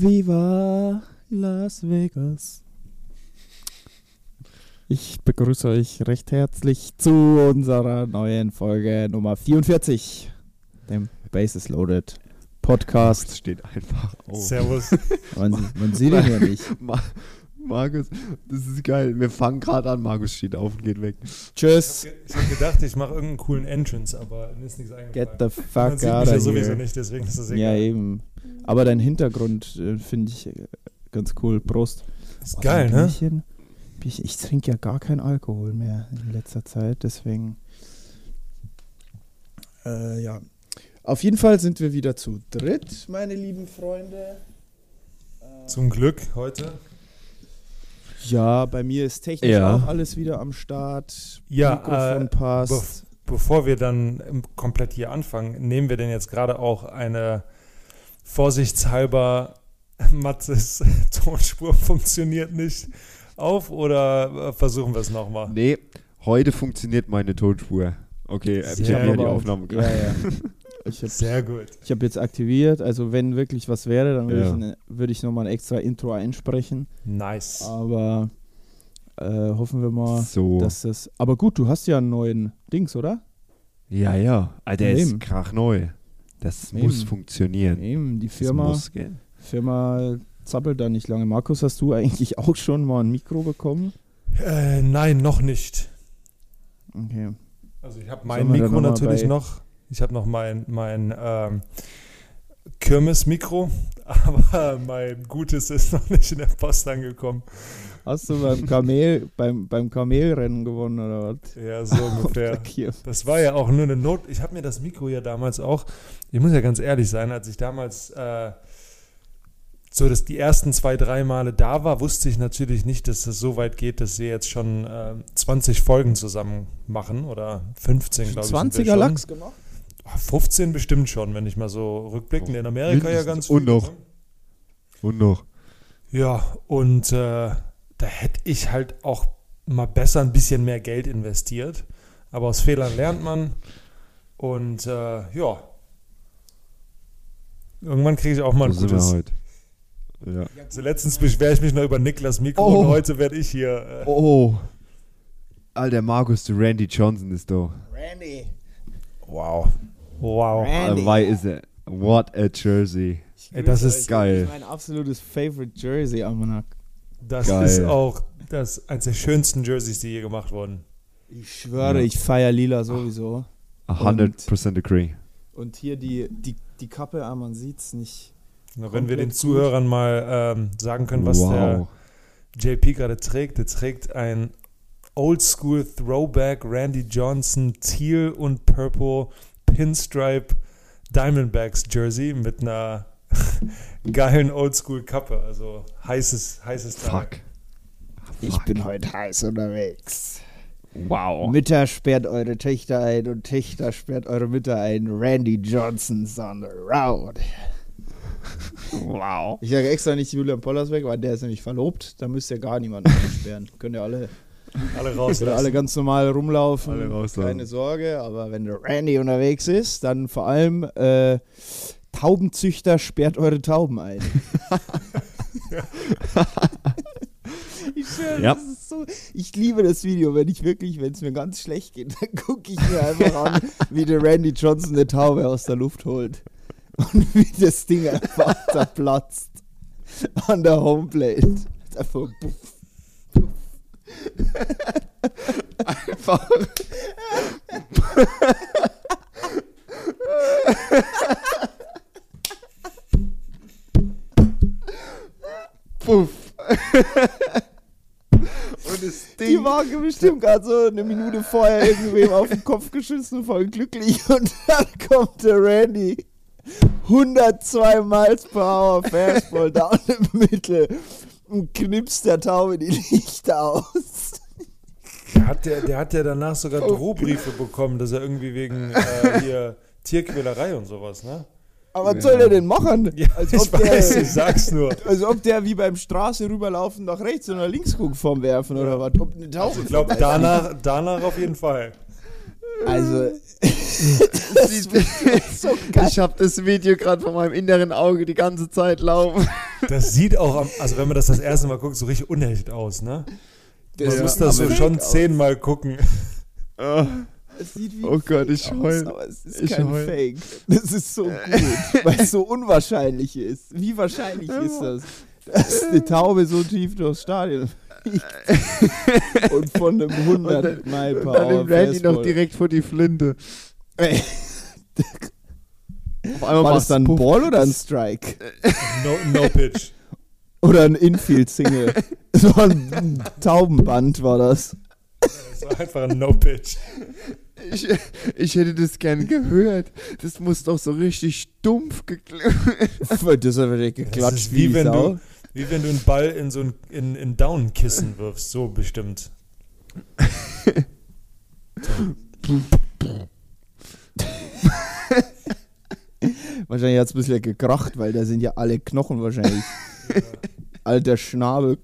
Viva Las Vegas. Ich begrüße euch recht herzlich zu unserer neuen Folge Nummer 44, dem Bases Loaded Podcast. Das steht einfach auf. Servus. Man, man sieht ihn ja nicht. Ma Markus, das ist geil. Wir fangen gerade an. Markus steht auf und geht weg. Tschüss. Ich habe gedacht, ich mache irgendeinen coolen Entrance, aber mir ist nichts eingefallen. Get the Man fuck sieht out mich ja of sowieso here. nicht, deswegen ist das Ja, egal. eben. Aber dein Hintergrund äh, finde ich äh, ganz cool. Prost. Ist Oh, geil, ne? Bierchen. Ich, ich trinke ja gar keinen Alkohol mehr in letzter Zeit, deswegen. Äh, ja. Auf jeden Fall sind wir wieder zu dritt, meine lieben Freunde. Zum Glück heute. Ja, bei mir ist technisch Ja. auch alles wieder am Start. Ja, Mikrofon äh, passt. Bef bevor wir dann komplett hier anfangen, nehmen wir denn jetzt gerade auch eine vorsichtshalber Matzes Tonspur funktioniert nicht auf oder äh, versuchen wir es nochmal? Nee, heute funktioniert meine Tonspur. Okay, äh, ich Sehr habe ja die. Aufnahme ja, ja. Ich habe Sehr gut. ich hab jetzt aktiviert, also wenn wirklich was wäre, dann würde Ja. ich, ne- würd ich nochmal ein extra Intro einsprechen. Nice. Aber äh, hoffen wir mal, So. dass das. Aber gut, du hast ja einen neuen Dings, oder? ja, ja. Alter, der Eben. ist krachneu. Das Eben. muss funktionieren. Eben, die Firma. Firma zappelt da nicht lange. Markus, hast du eigentlich auch schon mal ein Mikro bekommen? Äh, nein, noch nicht. Okay. Also ich habe mein Mikro natürlich noch. Ich habe noch mein, mein ähm, Kirmes-Mikro, aber mein gutes ist noch nicht in der Post angekommen. Hast du beim Kamel, beim, beim Kamelrennen gewonnen oder was? Ja, so ungefähr. Das war ja auch nur eine Not. Ich habe mir das Mikro ja damals auch, ich muss ja ganz ehrlich sein, als ich damals äh, so dass die ersten zwei, drei Male da war, wusste ich natürlich nicht, dass es so weit geht, dass wir jetzt schon äh, 20 Folgen zusammen machen oder 15, glaube ich. sind wir 20er schon. Lachs gemacht? Oh, 15 bestimmt schon, wenn ich mal so rückblickend in Amerika ja ganz Mindestens. Und viel, noch. ne? Und noch. Ja, und äh, da hätte ich halt auch mal besser ein bisschen mehr Geld investiert. Aber aus Fehlern lernt man. Und äh, ja. Irgendwann kriege ich auch mal ein Wo sind wir gutes. heute? Ja. So letztens beschwere ich mich noch über Niklas Mikro Oh. und heute werde ich hier. Äh, Oh. Alter, Markus, der Randy Johnson ist da. Randy. wow. Wow. Randy. Why is it? What a Jersey. Ey, das ist geil. Das ist mein absolutes Favorite Jersey, Almanak. Das Geil. ist auch das eines der schönsten Jerseys, die je gemacht wurden. Ich schwöre, Ja. ich feiere Lila sowieso. 100% agree. Und hier die, die, die Kappe, ah, man sieht's nicht. Na, wenn wir den gut. Zuhörern mal ähm, sagen können, was der Wow. JP gerade trägt. Der trägt ein Oldschool Throwback Randy Johnson Teal und Purple Pinstripe Diamondbacks Jersey mit einer geilen Oldschool Kappe. Also heißes, heißes. Fuck. Ich bin heute heiß unterwegs. Wow. Mütter sperrt eure Töchter ein und Töchter sperrt eure Mütter ein. Randy Johnson's on the road. Wow. Ich sage extra nicht Julian Pollersbeck, weil der ist nämlich verlobt. Da müsst ihr gar niemanden einsperren. Könnt ihr alle, Alle raus. alle ganz normal rumlaufen. Alle rauslassen. Keine Sorge. Aber wenn der Randy unterwegs ist, dann vor allem äh, Taubenzüchter sperrt eure Tauben ein. Ich schwöre, Ja. das ist so. Ich liebe das Video, wenn ich wirklich, wenn es mir ganz schlecht geht, dann gucke ich mir einfach an, wie der Randy Johnson eine Taube aus der Luft holt. Und wie das Ding einfach zerplatzt. An der Homeplate. Einfach puff. Einfach. Puff. Und das Die Ding. war bestimmt gerade so eine Minute vorher irgendwem auf den Kopf geschissen, voll glücklich. Und dann kommt der Randy. 102 Miles per Hour Fastball down im Mittel und knipst der Taube die Lichter aus. Der hat, der, der hat ja danach sogar Drohbriefe bekommen, dass er irgendwie wegen äh, hier Tierquälerei und sowas, ne? Aber was soll der denn machen? Ja, als, ich ob der, weiß, ich sag's nur. als ob der wie beim Straße rüberlaufen nach rechts oder links guckt vom Werfen oder was. Ob eine Taube Ich glaube, danach, danach auf jeden Fall. Also, so ich habe das Video gerade vor meinem inneren Auge die ganze Zeit laufen. Das sieht auch, am, also wenn man das das erste Mal guckt, so richtig unecht aus, ne? Man das muss sieht das so schon zehnmal gucken. Oh, Es sieht wie Oh Gott, Fake ich aus, heul. Aber es ist Ich kein heul. Fake. Das ist so gut, weil es so unwahrscheinlich ist. Wie wahrscheinlich ist das, dass eine Taube so tief durchs Stadion fliegt und von einem 100 Mile und per dann Hour nimmt Randy noch direkt vor die Flinte. Ey, Auf einmal War das dann ein. Ball oder ein Strike? No, no pitch. Oder ein Infield-Single? so ein Taubenband war das. Das war einfach ein No pitch. Ich, ich hätte das gern gehört. Das muss doch so richtig stumpf geklungen. Das Das geklatscht ist wie, wenn Sau. du, wie wenn du einen Ball in so ein in, in Down-Kissen wirfst, so bestimmt. Wahrscheinlich hat es ein bisschen gekracht, weil da sind ja alle Knochen wahrscheinlich. Alter Schnabel.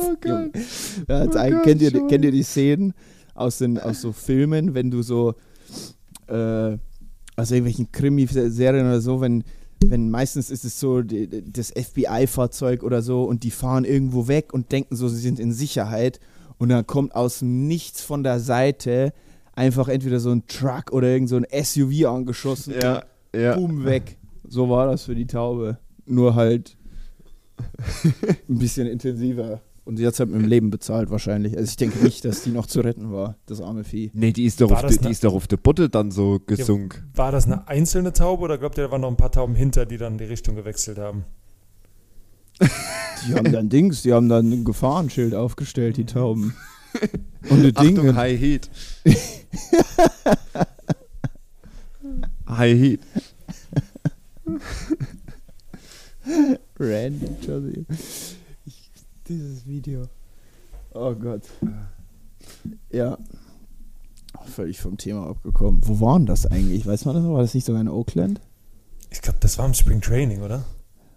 Oh Gott. Ja, jetzt Oh ein, Gott, kennt, ihr, kennt ihr die Szenen aus, den, aus so Filmen, wenn du so äh, aus irgendwelchen Krimi-Serien oder so, wenn, wenn meistens ist es so die, das FBI-Fahrzeug oder so und die fahren irgendwo weg und denken so, sie sind in Sicherheit und dann kommt aus Nichts von der Seite einfach entweder so ein Truck oder irgend so ein SUV angeschossen Ja, ja. boom, weg. So war das für die Taube. Nur halt ein bisschen intensiver. Und sie hat es halt mit dem Leben bezahlt wahrscheinlich. Also ich denke nicht, dass die noch zu retten war, das arme Vieh. Nee, die ist doch, auf, die, die ist doch auf der Butte dann so gesunken. War das eine einzelne Taube oder glaubt ihr, da waren noch ein paar Tauben hinter, die dann die Richtung gewechselt haben? Die haben dann Dings, die haben dann ein Gefahrenschild aufgestellt, die Tauben. Und die Achtung, Dinge. High Heat. High Heat. Randy Johnson. Dieses Video. Oh Gott. Ja. Völlig vom Thema abgekommen. Wo waren das eigentlich? Weiß man das noch? War das nicht sogar in Oakland? Ich glaube, das war im Spring Training, oder?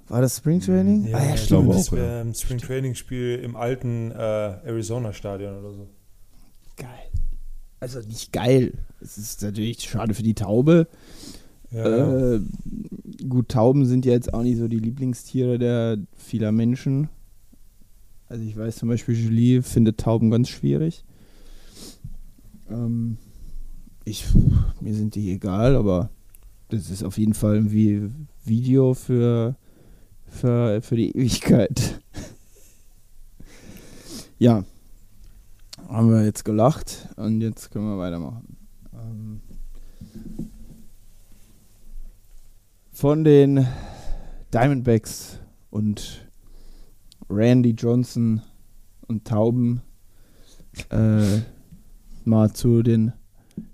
War das Spring Training? ah, ja, ich stimmt. glaube, auch, das wäre ein Spring Training Spiel im alten äh, Arizona Stadion oder so. Geil. Also nicht geil. Es ist natürlich schade für die Taube. Ja, Äh, gut, Tauben sind ja jetzt auch nicht so die Lieblingstiere der vieler Menschen. Also ich weiß zum Beispiel, Julie findet Tauben ganz schwierig. Ähm, ich, mir sind die egal, aber das ist auf jeden Fall ein Vi- Video für, für, für die Ewigkeit. ja, haben wir jetzt gelacht und jetzt können wir weitermachen. Ähm, von den Diamondbacks und Randy Johnson und Tauben äh, mal zu den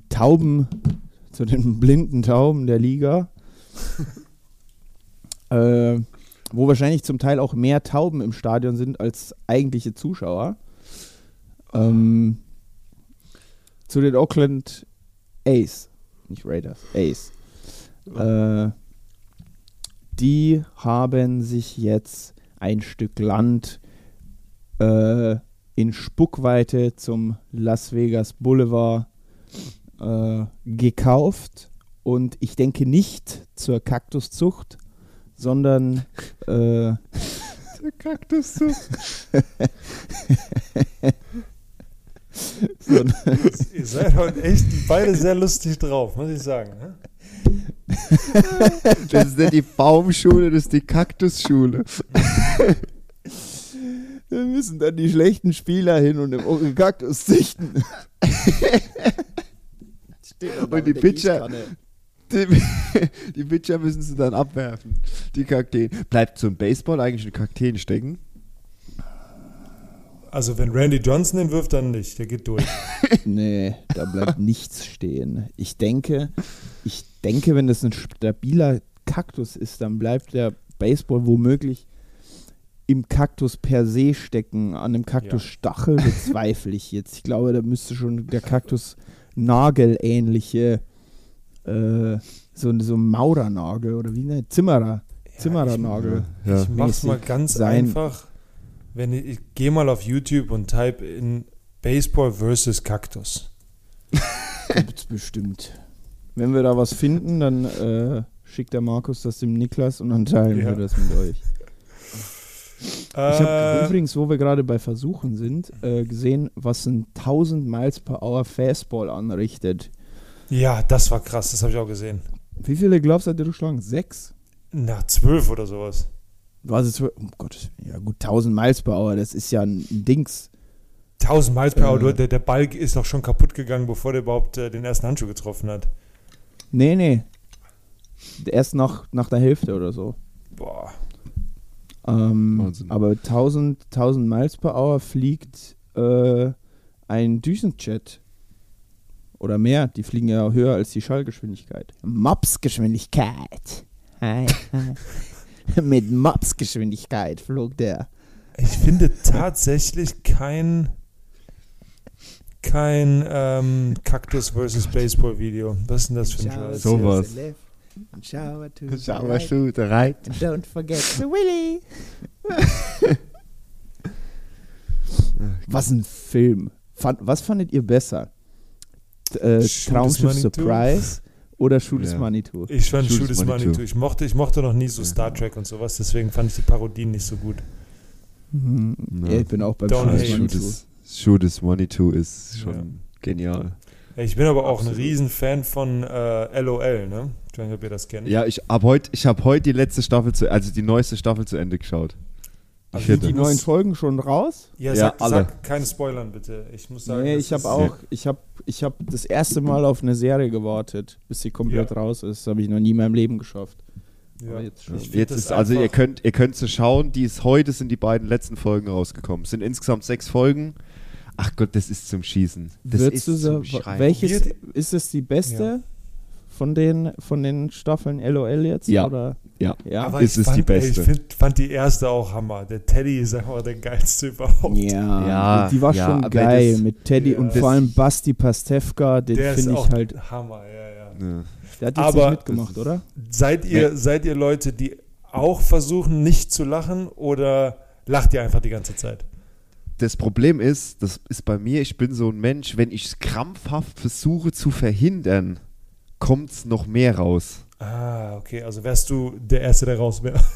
Tauben, zu den blinden Tauben der Liga. äh, wo wahrscheinlich zum Teil auch mehr Tauben im Stadion sind als eigentliche Zuschauer. Ähm, zu den Oakland Ace, nicht Raiders, Ace. Äh, die haben sich jetzt ein Stück Land äh, in Spuckweite zum Las Vegas Boulevard äh, gekauft und ich denke nicht zur Kaktuszucht, sondern äh, Kaktus so. sondern Ihr seid heute echt beide sehr lustig drauf, muss ich sagen. Ne? Das ist nicht die Baumschule, das ist die Kaktusschule. wir müssen dann die schlechten Spieler hin und im Kaktus da Und die Pitcher-. Die, die Pitcher müssen sie dann abwerfen. Die Kakteen. Bleibt zum Baseball eigentlich eine Kakteen stecken? Also wenn Randy Johnson den wirft, dann nicht. Der geht durch. Nee, da bleibt nichts stehen. Ich denke, ich denke, wenn das ein stabiler Kaktus ist, dann bleibt der Baseball womöglich im Kaktus per se stecken. An dem Kaktusstachel bezweifle ich jetzt. Ich glaube, da müsste schon der Kaktus nagelähnliche äh, so, so ein Maurernagel oder wie ne Zimmerer. Zimmerernagel. Ja. Ich mach's mal ganz sein. einfach. Wenn ich, ich gehe mal auf YouTube und type in Baseball versus Kaktus. Gibt's bestimmt. Wenn wir da was finden, dann äh, schickt der Markus das dem Niklas und dann teilen Ja. wir das mit euch. Ich habe Äh, übrigens, wo wir gerade bei Versuchen sind, äh, gesehen, was ein 1000 Miles per Hour Fastball anrichtet. ja, das war krass. Das habe ich auch gesehen. Wie viele Gloves hat der geschlagen? Sechs? Na, zwölf oder sowas. War es zwölf? Oh Gott, ja gut, 1000 Miles per Hour, das ist ja ein Dings. 1000 Miles per Hour. Äh. Der, der Ball ist doch schon kaputt gegangen, bevor der überhaupt äh, den ersten Handschuh getroffen hat. Nee, nee. Erst nach, nach der Hälfte oder so. Boah. Ähm, Wahnsinn. aber 1000, 1000 Miles per Hour fliegt äh, ein Düsenjet. Oder mehr. Die fliegen ja höher als die Schallgeschwindigkeit. Mopsgeschwindigkeit. Hi, hi. Mit Mopsgeschwindigkeit flog der. Ich finde tatsächlich kein kein ähm, Kaktus versus Baseball Video. Was ist denn das für ein Scheiß? Sowas. Shower to Schau mal, du, der Reit. Don't forget the Willy. Was ein Film. Fand, was fandet ihr besser? Äh, Traumschiff? Surprise oder Shoot Ja. Money Too? Ich fand Shoot Too. Too. Ich mochte, ich mochte noch nie so Star Trek und sowas, deswegen fand ich die Parodien nicht so gut. Mhm. Ja. Ich bin auch beim Shoot Too. is, Shoot is Money Too ist schon Ja. genial. Ja, Ich bin aber auch Absolut. ein Riesenfan von äh, LOL, ne? Ich weiß nicht, ob ihr das kennt. Ja, ich habe heute ich hab heut die letzte Staffel, zu, also die neueste Staffel zu Ende geschaut. Also vierte. Die neuen Folgen schon raus? Ja, Ja, sag, alle. sag keine Spoilern bitte. Ich muss sagen, nee, ich habe auch, ich habe ich hab das erste Mal auf eine Serie gewartet, bis sie komplett Ja. raus ist. Das habe ich noch nie in meinem Leben geschafft. Ja. Aber jetzt schon. Jetzt ist, also ihr könnt, ihr könnt sie schauen, die ist heute sind die beiden letzten Folgen rausgekommen. Es sind insgesamt sechs Folgen. Ach Gott, das ist zum Schießen. Das Würdest ist du zum so, Schreien. welches ist es die beste Ja. von den von den Staffeln LOL jetzt? Ja. Oder? Ja. Ja. Aber ist ich es fand, die beste. Ey, ich find, fand die erste auch Hammer. Der Teddy ist einfach der geilste überhaupt. Ja, Ja, die war ja, schon geil das- mit Teddy Ja. und Das- vor allem Basti Pastewka, den finde ich halt. Hammer, ja, ja. Ja. Der hat jetzt Aber- nicht mitgemacht, oder? Seid ihr, seid ihr Leute, die auch versuchen, nicht zu lachen oder lacht ihr einfach die ganze Zeit? Das Problem ist, das ist bei mir, ich bin so ein Mensch, wenn ich es krampfhaft versuche zu verhindern, kommt es noch mehr raus. Ah, okay, also wärst du der Erste, der raus wäre.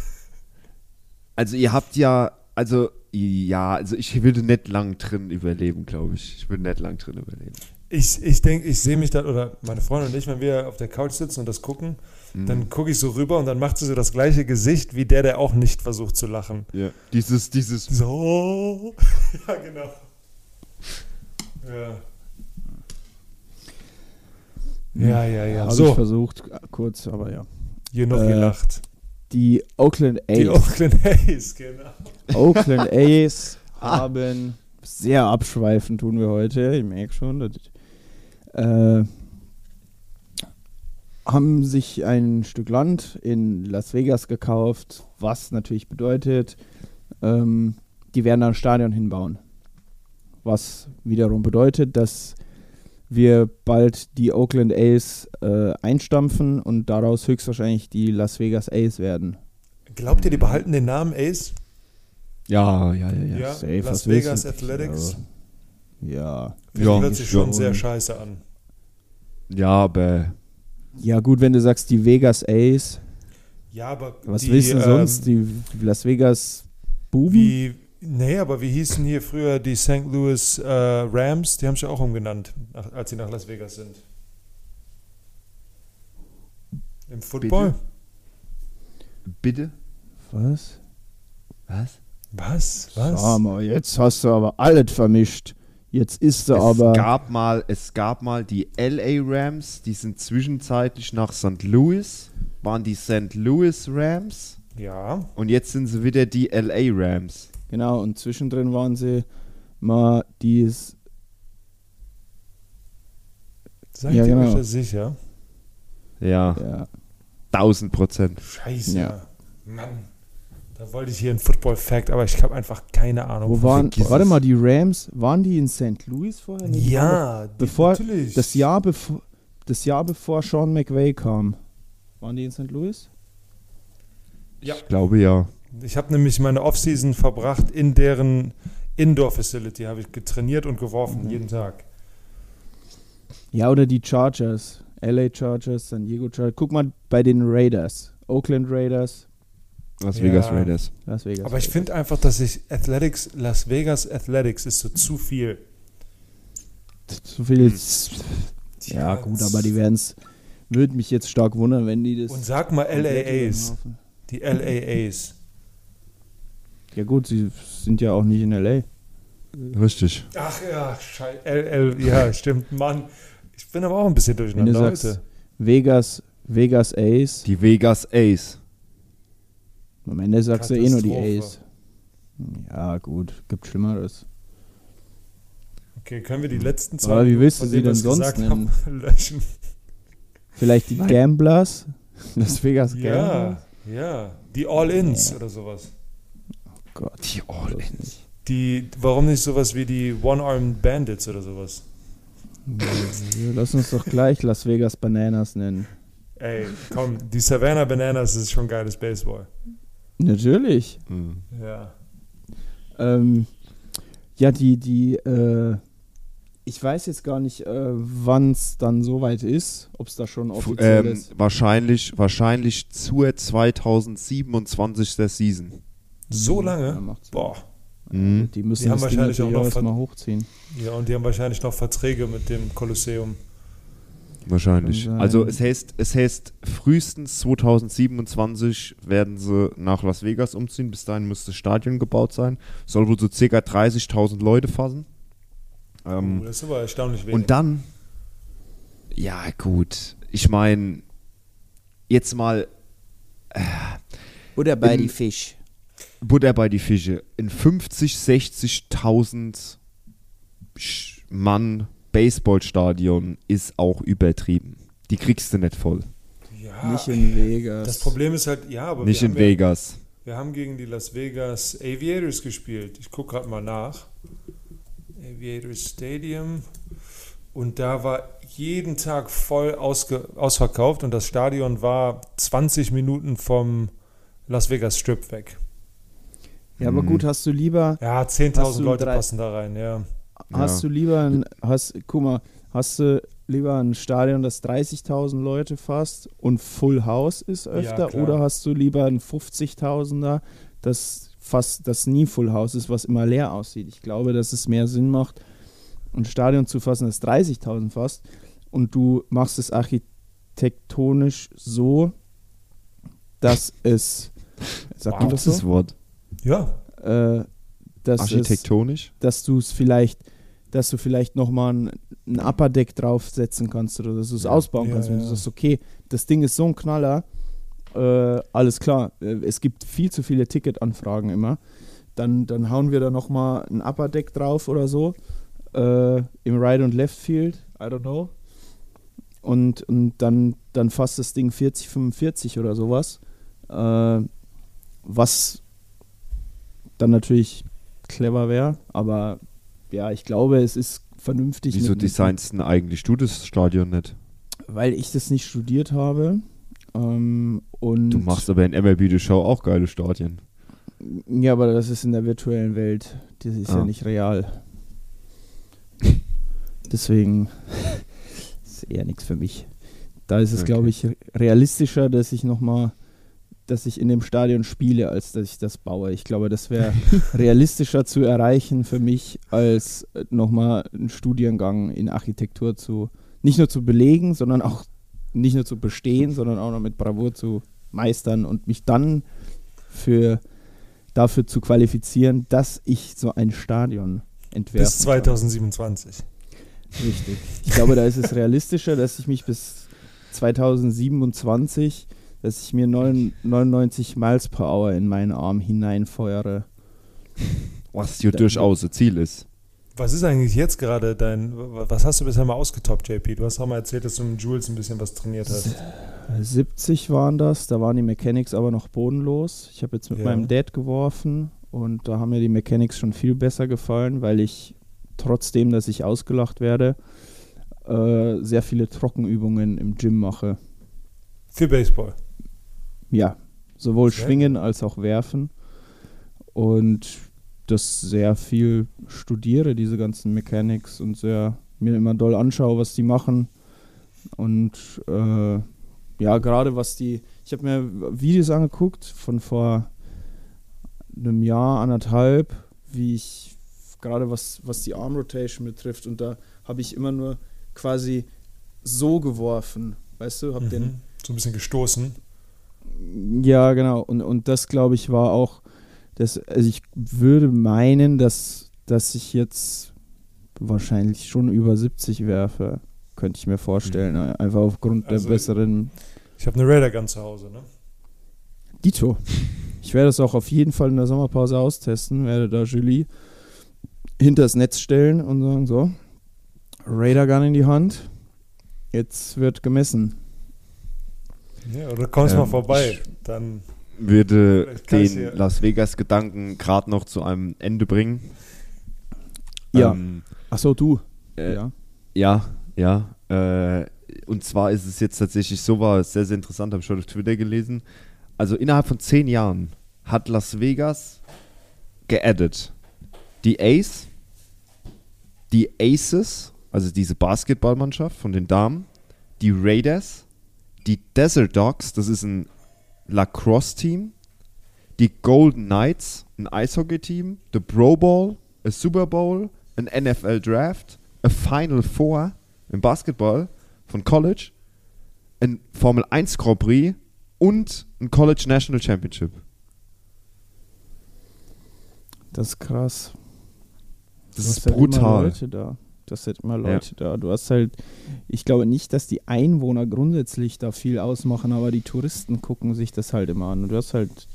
Also ihr habt ja, also ja, also ich würde nicht lang drin überleben, glaube ich. Ich würde nicht lang drin überleben. Ich, ich denke, ich sehe mich dann, oder meine Freundin und ich, wenn wir auf der Couch sitzen und das gucken, Mhm. dann gucke ich so rüber und dann macht sie so das gleiche Gesicht wie der, der auch nicht versucht zu lachen. Ja. Dieses, dieses, So. ja, genau. Ja. Ja, ja, ja. Habe ich So, versucht, äh, kurz, aber ja. hier noch Äh, gelacht. Die Oakland Die A's. Oakland A's, genau. Oakland A's haben sehr abschweifend tun wir heute, ich merke schon, das, äh, haben sich ein Stück Land in Las Vegas gekauft, was natürlich bedeutet, ähm, die werden da ein Stadion hinbauen. Was wiederum bedeutet, dass wir bald die Oakland A's äh, einstampfen und daraus höchstwahrscheinlich die Las Vegas A's werden. Glaubt ihr, die behalten den Namen Ace? ja, ja, ja, ja. Ja, safe, Las Vegas? Athletics. Ja. Das Ja, hört sich schon sehr scheiße an. Ja, aber Ja, gut, wenn du sagst, die Vegas Ace, Ja, aber was die, willst du ähm, sonst? Die Las Vegas Buben? Wie, nee, aber wie hießen hier früher die St. Louis äh, Rams? Die haben sich auch umgenannt, nach, als sie nach Las Vegas sind. Im Football? bitte? Was? Was? Was? Was? Sag mal, jetzt hast du aber alles vermischt. Jetzt ist sie Es aber. gab mal, es gab mal die LA Rams, die sind zwischenzeitlich nach St. Louis, waren die St. Louis Rams Ja. und jetzt sind sie wieder die LA Rams. Genau, und zwischendrin waren sie mal die. Seid Ja, ihr genau. euch sicher? Ja, Ja, 1000 Prozent. Scheiße. Ja. Mann. Da wollte ich hier einen Football-Fact, aber ich habe einfach keine Ahnung. wo waren. Warte mal, die Rams, waren die in St. Louis vorher? Nee, Ja, die- bevor- natürlich. Das Jahr, bevor, das Jahr bevor Sean McVay kam. Waren die in St. Louis? Ja. Ich glaube ja. Ich habe nämlich meine Offseason verbracht in deren Indoor-Facility. Habe ich getrainiert und geworfen, Mhm. jeden Tag. Ja, oder die Chargers. LA Chargers, San Diego Chargers. Guck mal bei den Raiders. Oakland Raiders, Las Ja. Vegas Raiders. Las Vegas. Aber ich finde einfach, dass ich Athletics, Las Vegas Athletics ist so zu viel. so viel. Hm. Ja, gut, aber die werden es. Würde mich jetzt stark wundern, wenn die das. Und sag mal LAAs. Die LAAs. Ja, gut, sie sind ja auch nicht in LA. Richtig. Ach ja, scheiße. LL, ja, stimmt, Mann. Ich bin aber auch ein bisschen Wenn du durcheinander sagst, heute. Vegas, Vegas Ace. Die Vegas Ace. Am Ende sagst du eh nur die. Ace. Ja, gut, gibt Schlimmeres. Okay, können wir die letzten zwei Aber wie willst du sie denn sonst nennen? haben, löschen? Vielleicht die Gamblers? Las Vegas Ja, Gamblers? ja. Die All-Ins oder sowas. Gott, Die All bloß In. nicht. Die, warum nicht sowas wie die One-Armed Bandits oder sowas? Lass uns doch gleich Las Vegas Bananas nennen. Ey, komm, die Savannah Bananas ist schon geiles Baseball. Natürlich. Mhm. Ja. Ähm, ja, die, die, äh, ich weiß jetzt gar nicht, äh, wann es dann soweit ist, ob es da schon offiziell Ähm, ist. wahrscheinlich, wahrscheinlich zur 2027. der Season. So Ja, lange? Sinn. Boah. Mhm. Die müssen Die haben das Ding wahrscheinlich auch noch mal hochziehen. Ja, und die haben wahrscheinlich noch Verträge mit dem Kolosseum. Wahrscheinlich. Also es heißt, es heißt, frühestens 2027 werden sie nach Las Vegas umziehen. Bis dahin muss das Stadion gebaut sein. Soll wohl so circa 30.000 Leute fassen. Ähm, oh, das ist aber erstaunlich wenig. und dann, ja gut, ich meine, jetzt mal Oder bei die Fisch. Butter bei die Fische. In 50, 60.000 Sch- Mann Baseballstadion ist auch übertrieben. Die kriegst du nicht voll. ja, Nicht in Vegas. das Problem ist halt, ja, aber Nicht wir in haben ja, Vegas. wir haben gegen die Las Vegas Aviators gespielt. Ich gucke gerade mal nach. Aviators Stadium. Und da war jeden Tag voll ausge ausverkauft und das Stadion war 20 Minuten vom Las Vegas Strip weg. Ja, aber Mhm. gut, hast du lieber, Ja, Hast 10.000 du Leute drei- passen da rein, ja. Hast du lieber ein, hast, guck mal, hast du lieber ein Stadion, das 30.000 Leute fasst und Full House ist öfter, oder hast du lieber ein 50.000er, das fast, das nie Full House ist, was immer leer aussieht? Ich glaube, dass es mehr Sinn macht, ein Stadion zu fassen, das 30.000 fasst und du machst es architektonisch so, dass es, sagt man Wow. das Das so? Wort. Ja, Äh, dass es Architektonisch? dass du es vielleicht, dass du vielleicht nochmal ein, ein Upper Deck draufsetzen kannst oder dass du es ausbauen Ja, kannst, wenn du sagst, okay, das Ding ist so ein Knaller, äh, alles klar, äh, es gibt viel zu viele Ticketanfragen immer, dann, dann hauen wir da nochmal ein Upper Deck drauf oder so, äh, im Right und Left Field, I don't know, und, und dann, dann fasst das Ding 40, 45 oder sowas, äh, was dann natürlich clever wäre, aber ja, ich glaube, es ist vernünftig. Wieso designst du denn eigentlich du das Stadion nicht? Weil ich das nicht studiert habe. Ähm, und Du machst aber in MLB The Show auch geile Stadien. Ja, aber das ist in der virtuellen Welt. Das ist ja Ah. nicht real. Deswegen ist eher nichts für mich. Da ist es, Okay. glaube ich, realistischer, dass ich nochmal, dass ich in dem Stadion spiele, als dass ich das baue. Ich glaube, das wäre realistischer zu erreichen für mich, als nochmal einen Studiengang in Architektur zu, nicht nur zu belegen, sondern auch nicht nur zu bestehen, sondern auch noch mit Bravour zu meistern und mich dann für dafür zu qualifizieren, dass ich so ein Stadion entwerfen. Bis 2027. Kann. Richtig. Ich glaube, da ist es realistischer, dass ich mich bis 2027, dass ich mir 9 99 Miles per Hour in meinen Arm hineinfeuere. Was hier durchaus ein Ziel ist. Was ist eigentlich jetzt gerade dein, was hast du bisher mal ausgetoppt, JP? Du hast auch mal erzählt, dass du mit Jules ein bisschen was trainiert hast. 70 waren das, da waren die Mechanics aber noch bodenlos. Ich habe jetzt mit Ja. meinem Dad geworfen und da haben mir die Mechanics schon viel besser gefallen, weil ich trotzdem, dass ich ausgelacht werde, äh, sehr viele Trockenübungen im Gym mache. Für Baseball. Ja, sowohl Sehr schwingen als auch werfen. Und das sehr viel studiere, diese ganzen Mechanics und sehr mir immer doll anschaue, was die machen. Und äh, ja, gerade was die, ich habe mir Videos angeguckt von vor einem Jahr, anderthalb, wie ich gerade was, was die Arm Rotation betrifft. Und da habe ich immer nur quasi so geworfen, weißt du, habe den Mhm. So ein bisschen gestoßen. Ja, genau. Und, und das, glaube ich, war auch, das, also ich würde meinen, dass, dass ich jetzt wahrscheinlich schon über 70 werfe. Könnte ich mir vorstellen. Einfach aufgrund Also- der besseren Ich habe eine Raider Gun zu Hause, ne? Dito. Ich werde das auch auf jeden Fall in der Sommerpause austesten. Werde da Julie hinters Netz stellen und sagen: So, Radar Gun in die Hand. Jetzt wird gemessen. Ja, oder kommst Ähm, mal vorbei. Dann Würde den Las Vegas-Gedanken gerade noch zu einem Ende bringen. Ja. Ähm, Achso, du. Äh, ja. Ja, ja. Äh, und zwar ist es jetzt tatsächlich so, war es sehr, sehr interessant, habe ich schon auf Twitter gelesen. Also innerhalb von zehn Jahren hat Las Vegas geaddet. Die Ace, die Aces, also diese Basketballmannschaft von den Damen, die Raiders, die Desert Dogs, das ist ein Lacrosse-Team, die Golden Knights, ein Eishockey-Team, the Pro Bowl, a Super Bowl, ein NFL Draft, a Final Four im Basketball von College, ein Formel 1 Grand Prix und ein College National Championship. Das ist krass. Das ist brutal. Da. Du hast halt immer Leute da. Du hast halt, ich glaube nicht, dass die Einwohner grundsätzlich da viel ausmachen, aber die Touristen gucken sich das halt immer an. Und du hast halt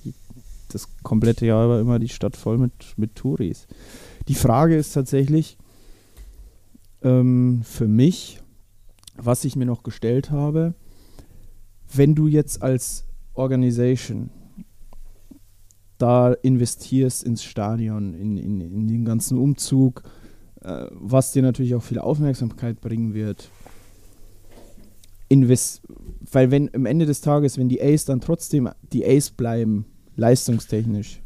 das komplette Jahr über immer die Stadt voll mit, mit Touris. Die Frage ist tatsächlich ähm, für mich, was ich mir noch gestellt habe, wenn du jetzt als Organisation da investierst ins Stadion, in, in, in den ganzen Umzug, was dir natürlich auch viel Aufmerksamkeit bringen wird. Invest weil wenn am Ende des Tages, wenn die Ace dann trotzdem die Ace bleiben, leistungstechnisch,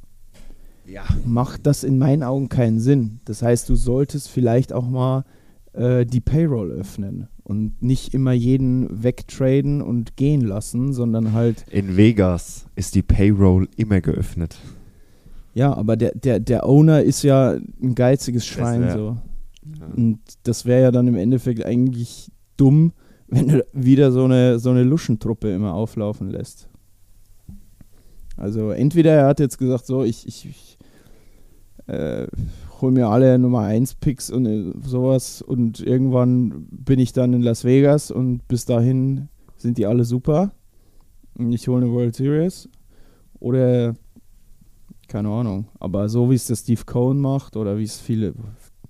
Ja. macht das in meinen Augen keinen Sinn. Das heißt, du solltest vielleicht auch mal äh, die Payroll öffnen und nicht immer jeden wegtraden und gehen lassen, sondern halt In Vegas ist die Payroll immer geöffnet. Ja, aber der, der, der Owner ist ja ein geiziges Schwein wär- so. Und das wäre ja dann im Endeffekt eigentlich dumm, wenn du wieder so eine, so eine Luschentruppe immer auflaufen lässt. Also entweder er hat jetzt gesagt, so, ich, ich, ich äh, hol mir alle Nummer 1 Picks und äh, sowas und irgendwann bin ich dann in Las Vegas und bis dahin sind die alle super und ich hole eine World Series. Oder keine Ahnung. Aber so wie es der Steve Cohen macht oder wie es viele,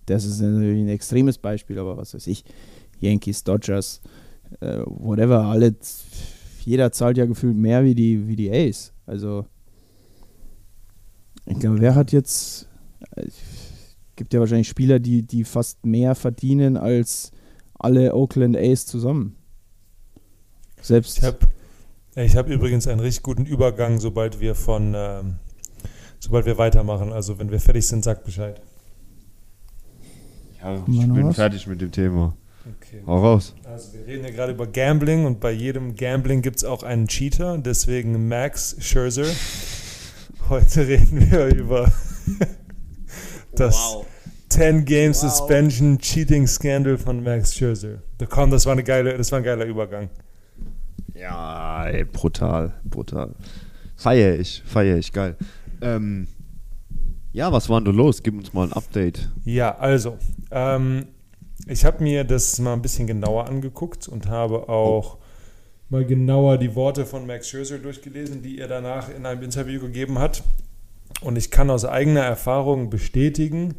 das ist natürlich ein extremes Beispiel, aber was weiß ich, Yankees, Dodgers, äh, whatever, alle, jeder zahlt ja gefühlt mehr wie die, wie die Ace. Also ich glaube, wer hat jetzt, äh, gibt ja wahrscheinlich Spieler, die, die fast mehr verdienen als alle Oakland Ace zusammen. Selbst Ich habe ich hab übrigens einen richtig guten Übergang, sobald wir von, ähm, sobald wir weitermachen. Also wenn wir fertig sind, sagt Bescheid. Ja, ich noch bin was? fertig mit dem Thema. Okay. Hau raus. Also wir reden ja gerade über Gambling und bei jedem Gambling gibt es auch einen Cheater, deswegen Max Scherzer. Heute reden wir über das 10 Game Suspension Cheating Scandal von Max Scherzer. Da komm, das war eine geile, das war ein geiler Übergang. Ja, ey, brutal, brutal. Feier ich, feier ich, geil. Ähm, Ja, was war denn da los? Gib uns mal ein Update. Ja, also, ähm, ich habe mir das mal ein bisschen genauer angeguckt und habe auch mal genauer die Worte von Max Scherzer durchgelesen, die er danach in einem Interview gegeben hat. Und ich kann aus eigener Erfahrung bestätigen,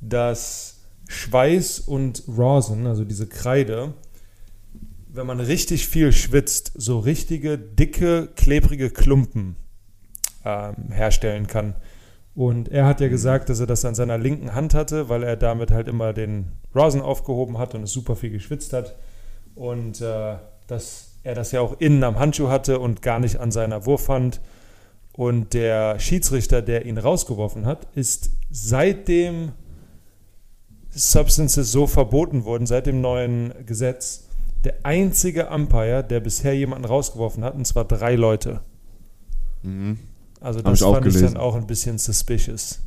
dass Schweiß und Rosin, also diese Kreide, wenn man richtig viel schwitzt, so richtige, dicke, klebrige Klumpen ähm, herstellen kann. Und er hat ja gesagt, dass er das an seiner linken Hand hatte, weil er damit halt immer den Rosin aufgehoben hat und es super viel geschwitzt hat. Und äh, dass er das ja auch innen am Handschuh hatte und gar nicht an seiner Wurfhand. Und der Schiedsrichter, der ihn rausgeworfen hat, ist seitdem Substances so verboten wurden, seit dem neuen Gesetz, der einzige Umpire, der bisher jemanden rausgeworfen hat, und zwar drei Leute. Mhm. Also das ich fand ich gelesen. dann auch ein bisschen suspicious.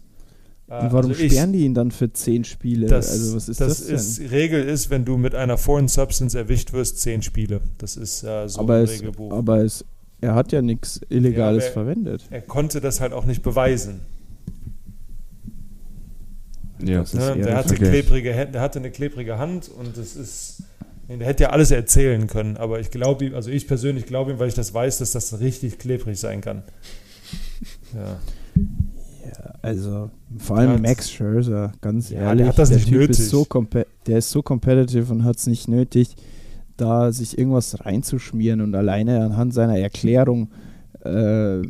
Äh, Und warum also ich- sperren die ihn dann für zehn Spiele? Das, also was ist das, das, denn? ist, Regel ist, wenn du mit einer Foreign Substance erwischt wirst, zehn Spiele. Das ist äh, so aber im es, Regelbuch. aber es, er hat ja nichts Illegales Ja, verwendet. er konnte das halt auch nicht beweisen. Ja. Das ist Ne? Der, hatte klebrige, der hatte eine klebrige Hand und das ist. Der hätte ja alles erzählen können, aber ich glaube ihm, also ich persönlich glaube ihm, weil ich das weiß, dass das richtig klebrig sein kann. Ja. Ja, also vor allem Hat- Max Scherzer, ganz Ja, ehrlich, der nicht Typ nötig. ist so der ist so competitive und hat es nicht nötig, da sich irgendwas reinzuschmieren und alleine anhand seiner Erklärung, äh,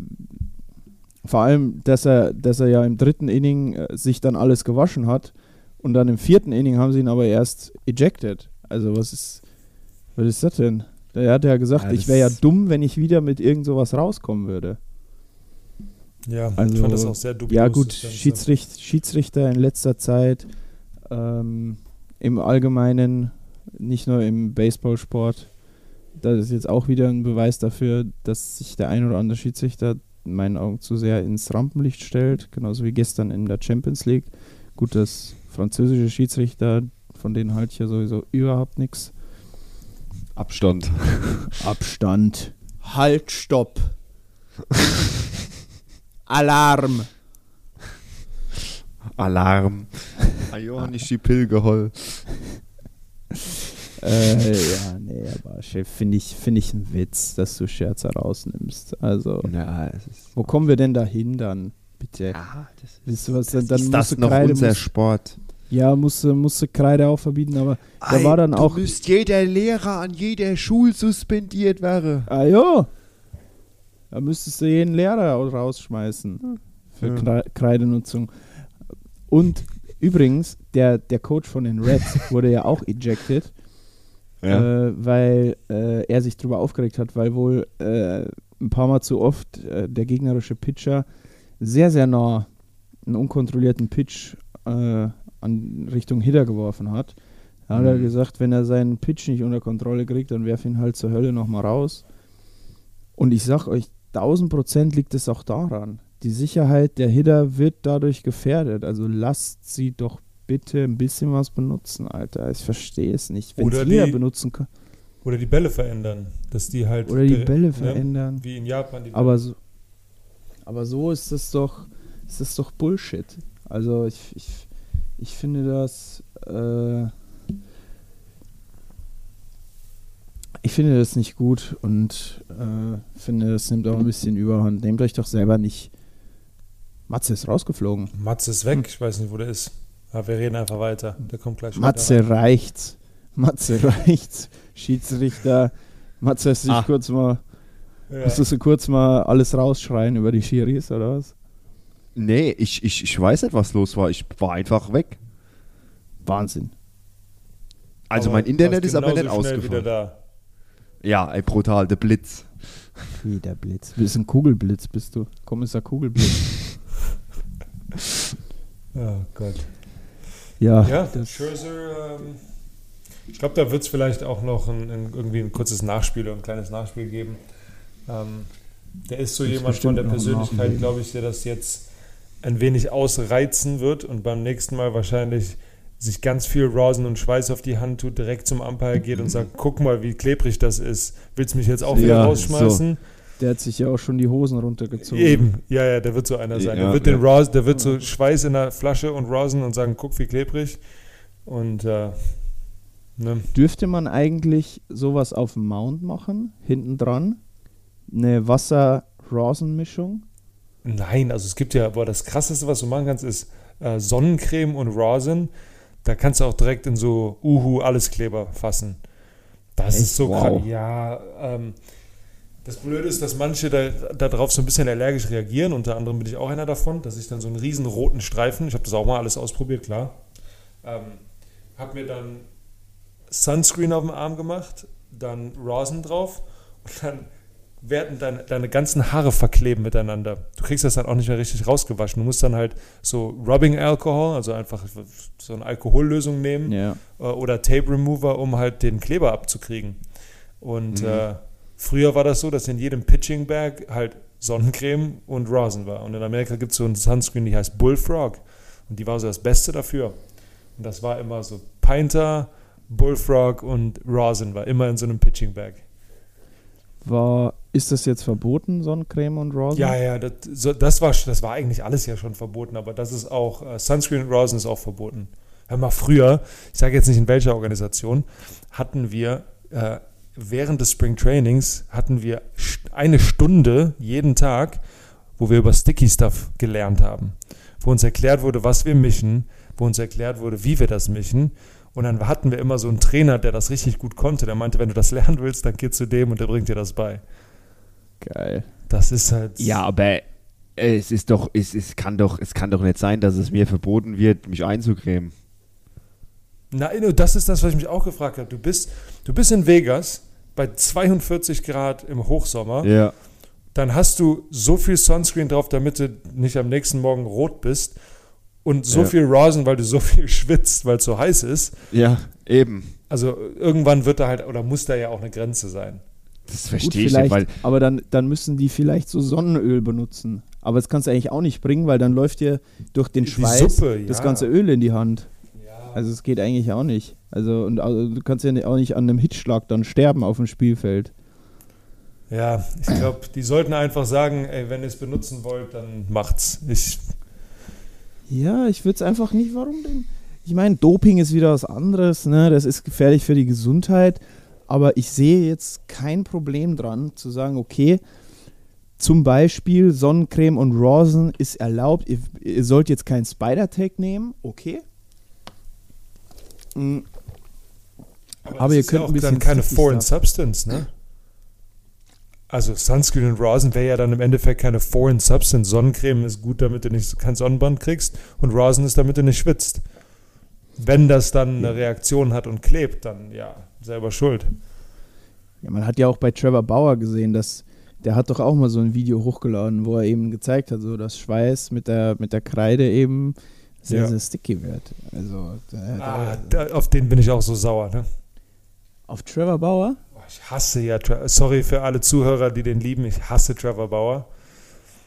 vor allem, dass er, dass er ja im dritten Inning äh, sich dann alles gewaschen hat und dann im vierten Inning haben sie ihn aber erst ejected. Also was ist, was ist das denn? Er hat ja gesagt, Ja, ich wäre ja dumm, wenn ich wieder mit irgend sowas rauskommen würde. Ja, Also, ich fand das auch sehr dubios. Ja gut, das Ganze. Schiedsricht, Schiedsrichter in letzter Zeit ähm, im Allgemeinen, nicht nur im Baseballsport, das ist jetzt auch wieder ein Beweis dafür, dass sich der ein oder andere Schiedsrichter in meinen Augen zu sehr ins Rampenlicht stellt, genauso wie gestern in der Champions League. Gut, dass französische Schiedsrichter, von denen halte ich ja sowieso überhaupt nichts. Abstand. Abstand. Halt, stopp. Alarm. Alarm. Ah, ist Pill geholt. Äh, ja, nee, aber Chef, finde ich, find ich ein Witz, dass du Scherzer rausnimmst. Also, Ja, es ist. wo kommen wir denn da hin dann? Bitte. Ja, das Wisst ihr was, dann, dann ist das noch Kreide, unser musst, Sport. ja, musst du, musst du Kreide auch verbieten, aber da Ei, war dann du auch, müsst jeder Lehrer an jeder Schule suspendiert werden. ah ja, da müsstest du jeden Lehrer auch rausschmeißen für Ja. Kre Kreidenutzung. Und übrigens, der, der Coach von den Reds wurde ja auch ejected. äh, weil äh, er sich darüber aufgeregt hat, weil wohl äh, ein paar Mal zu oft äh, der gegnerische Pitcher sehr, sehr nah einen unkontrollierten Pitch äh, an Richtung Hitter geworfen hat. Da hat er Mhm. gesagt, wenn er seinen Pitch nicht unter Kontrolle kriegt, dann werf ihn halt zur Hölle nochmal raus. Und ich sag euch, 1000 Prozent liegt es auch daran. Die Sicherheit der Hitter wird dadurch gefährdet. Also lasst sie doch bitte ein bisschen was benutzen, Alter. Ich verstehe es nicht. Wenn Oder es jeder die- benutzen kann. Oder die Bälle verändern. Dass die halt. Oder die Bälle ne, verändern. Wie in Japan. Die Aber so, aber so ist das doch, ist das doch Bullshit. Also ich, ich, ich finde das, äh, ich finde das nicht gut und äh, finde, das nimmt auch ein bisschen Überhand. Nehmt euch doch selber nicht. Matze ist rausgeflogen. Matze ist weg. Ich weiß nicht, wo der ist. Aber wir reden einfach weiter. Der kommt gleich. Matze reicht's. Matze reicht's. Schiedsrichter. Matze lässt sich Ah. kurz mal, Ja. musstest du kurz mal alles rausschreien über die Schiris oder was? Nee, ich, ich, ich weiß nicht, was los war. Ich war einfach weg. Wahnsinn. Also Aber mein Internet ist aber nicht ausgefallen. Ja, ey, brutal, der Blitz. Wie der Blitz. Du bist ein Kugelblitz, bist du. Kommissar Kugelblitz. Oh Gott. Ja, Ja, das, Scherzer, ähm, ich glaube, da wird es vielleicht auch noch ein, ein, irgendwie ein kurzes Nachspiel oder ein kleines Nachspiel geben. Ähm, der ist so Ist jemand von der Persönlichkeit, glaube ich, der das jetzt ein wenig ausreizen wird und beim nächsten Mal wahrscheinlich sich ganz viel Rosen und Schweiß auf die Hand tut, direkt zum Umpire geht und sagt, guck mal, wie klebrig das ist. Willst du mich jetzt auch wieder Ja, rausschmeißen? Der hat sich ja auch schon die Hosen runtergezogen. Eben, ja, ja, der wird so einer sein. Ja, der wird ja. den Ros der wird so Schweiß in der Flasche und rosen und sagen, guck, wie klebrig. Und äh, ne? Dürfte man eigentlich sowas auf dem Mount machen, hinten dran? Eine Wasser-Rosin-Mischung? Nein, also es gibt ja, boah, das krasseste, was du machen kannst, ist äh, Sonnencreme und Rosin. Da kannst du auch direkt in so Uhu Alleskleber fassen. Das Echt? ist so Wow. krass. Ja, ähm, das Blöde ist, dass manche da, darauf so ein bisschen allergisch reagieren. Unter anderem bin ich auch einer davon, dass ich dann so einen riesen roten Streifen, ich habe das auch mal alles ausprobiert, klar. Ähm, habe mir dann Sunscreen auf dem Arm gemacht, dann Rosin drauf und dann werden deine, deine ganzen Haare verkleben miteinander. Du kriegst das dann auch nicht mehr richtig rausgewaschen. Du musst dann halt so Rubbing Alcohol, also einfach so eine Alkohollösung nehmen Ja. äh, oder Tape Remover, um halt den Kleber abzukriegen. Und äh, früher war das so, dass in jedem Pitching Bag halt Sonnencreme und Rosin war. Und in Amerika gibt es so eine Sunscreen, die heißt Bullfrog. Und die war so das Beste dafür. Und das war immer so Pinter, Bullfrog und Rosin war immer in so einem Pitching Bag. War, ist das jetzt verboten, Sonnencreme und Rosin? Ja, ja, das, das, war, das war eigentlich alles ja schon verboten, aber das ist auch, äh, Sunscreen und Rosin ist auch verboten. Hör mal, früher, ich sage jetzt nicht in welcher Organisation, hatten wir äh, während des Spring Trainings hatten wir eine Stunde jeden Tag, wo wir über Sticky Stuff gelernt haben, wo uns erklärt wurde, was wir mischen, wo uns erklärt wurde, wie wir das mischen. Und dann hatten wir immer so einen Trainer, der das richtig gut konnte. Der meinte, wenn du das lernen willst, dann geh zu dem und der bringt dir das bei. Geil. Das ist halt. Ja, aber es ist doch, es, es kann doch, es kann doch nicht sein, dass es mir verboten wird, mich einzucremen. Nein, das ist das, was ich mich auch gefragt habe. Du bist, du bist in Vegas bei 42 Grad im Hochsommer. Ja. Dann hast du so viel Sunscreen drauf, damit du nicht am nächsten Morgen rot bist. Und so Ja. viel Rosin, weil du so viel schwitzt, weil es so heiß ist. Ja, eben. Also irgendwann wird da halt, oder muss da ja auch eine Grenze sein. Das Gut, verstehe ich vielleicht, nicht, weil aber dann, dann müssen die vielleicht so Sonnenöl benutzen. Aber das kannst du eigentlich auch nicht bringen, weil dann läuft dir durch den Schweiß Suppe, das ja. ganze Öl in die Hand. Ja. Also es geht eigentlich auch nicht. Also und also, du kannst ja auch nicht an einem Hitzschlag dann sterben auf dem Spielfeld. Ja, ich glaube, die sollten einfach sagen, ey, wenn ihr es benutzen wollt, dann macht's. Ich, Ja, ich würde es einfach nicht. Warum denn? Ich meine, Doping ist wieder was anderes, ne? Das ist gefährlich für die Gesundheit. Aber ich sehe jetzt kein Problem dran, zu sagen, okay, zum Beispiel Sonnencreme und Rosin ist erlaubt. Ihr, ihr sollt jetzt keinen Spider-Tag nehmen, okay. Mm, Aber das ihr könnt ja ein auch bisschen dann keine Foreign. Substance, ne? Also Sunscreen und Rosin wäre ja dann im Endeffekt keine Foreign Substance. Sonnencreme ist gut, damit du nicht kein Sonnenbrand kriegst und Rosin ist, damit du nicht schwitzt. Wenn das dann eine Reaktion hat und klebt, dann ja, selber schuld. Ja, man hat ja auch bei Trevor Bauer gesehen, dass der hat doch auch mal so ein Video hochgeladen, wo er eben gezeigt hat, so dass Schweiß mit der, mit der Kreide eben sehr, Ja. sehr sticky wird. Also da, Ah, da, auf den bin ich auch so sauer, ne? auf Trevor Bauer? Ich hasse ja, sorry für alle Zuhörer, die den lieben, ich hasse Trevor Bauer.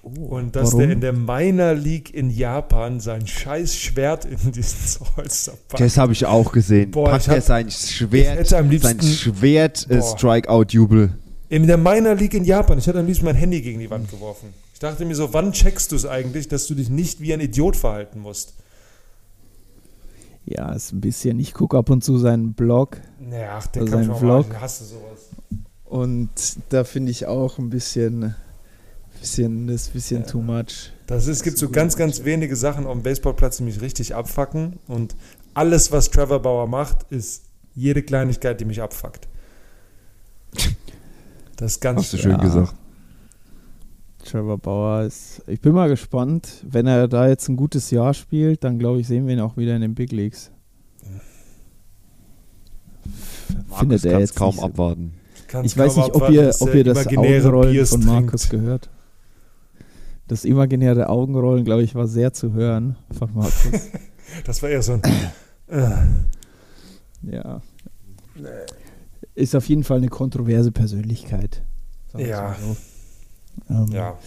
Und dass warum? der in der Minor League in Japan sein scheiß Schwert in diesen Holster packt. das habe ich auch gesehen. Boah, Packt hab- er sein Schwert, sein Schwert äh. In der Minor League in Japan, ich hätte am liebsten mein Handy gegen die Wand geworfen. Ich dachte mir so, wann checkst du es eigentlich, dass du dich nicht wie ein Idiot verhalten musst? Ja, ist ein bisschen, ich gucke ab und zu seinen Blog Naja, ach, der Also kann sein schon mal, Vlog. ich hasse sowas. und da finde ich auch ein bisschen, bisschen, das ist ein bisschen too much. Das ist, es gibt so ganz, ganz wenige Sachen auf dem Baseballplatz, die mich richtig abfacken. Und alles, was Trevor Bauer macht, ist jede Kleinigkeit, die mich abfuckt. Das ist ganz Hast du schön. schön Ja. gesagt. Trevor Bauer ist, ich bin mal gespannt, wenn er da jetzt ein gutes Jahr spielt, dann glaube ich, sehen wir ihn auch wieder in den Big Leagues. Markus er kann es jetzt kaum abwarten. Ich weiß nicht, ob ihr, ob ihr das imaginäre Augenrollen Biers von Markus trinkt. gehört. Das imaginäre Augenrollen, glaube ich, war sehr zu hören von Markus. Das war eher so ein. Äh, ja. Ist auf jeden Fall eine kontroverse Persönlichkeit. Ja. so. Ähm, ja.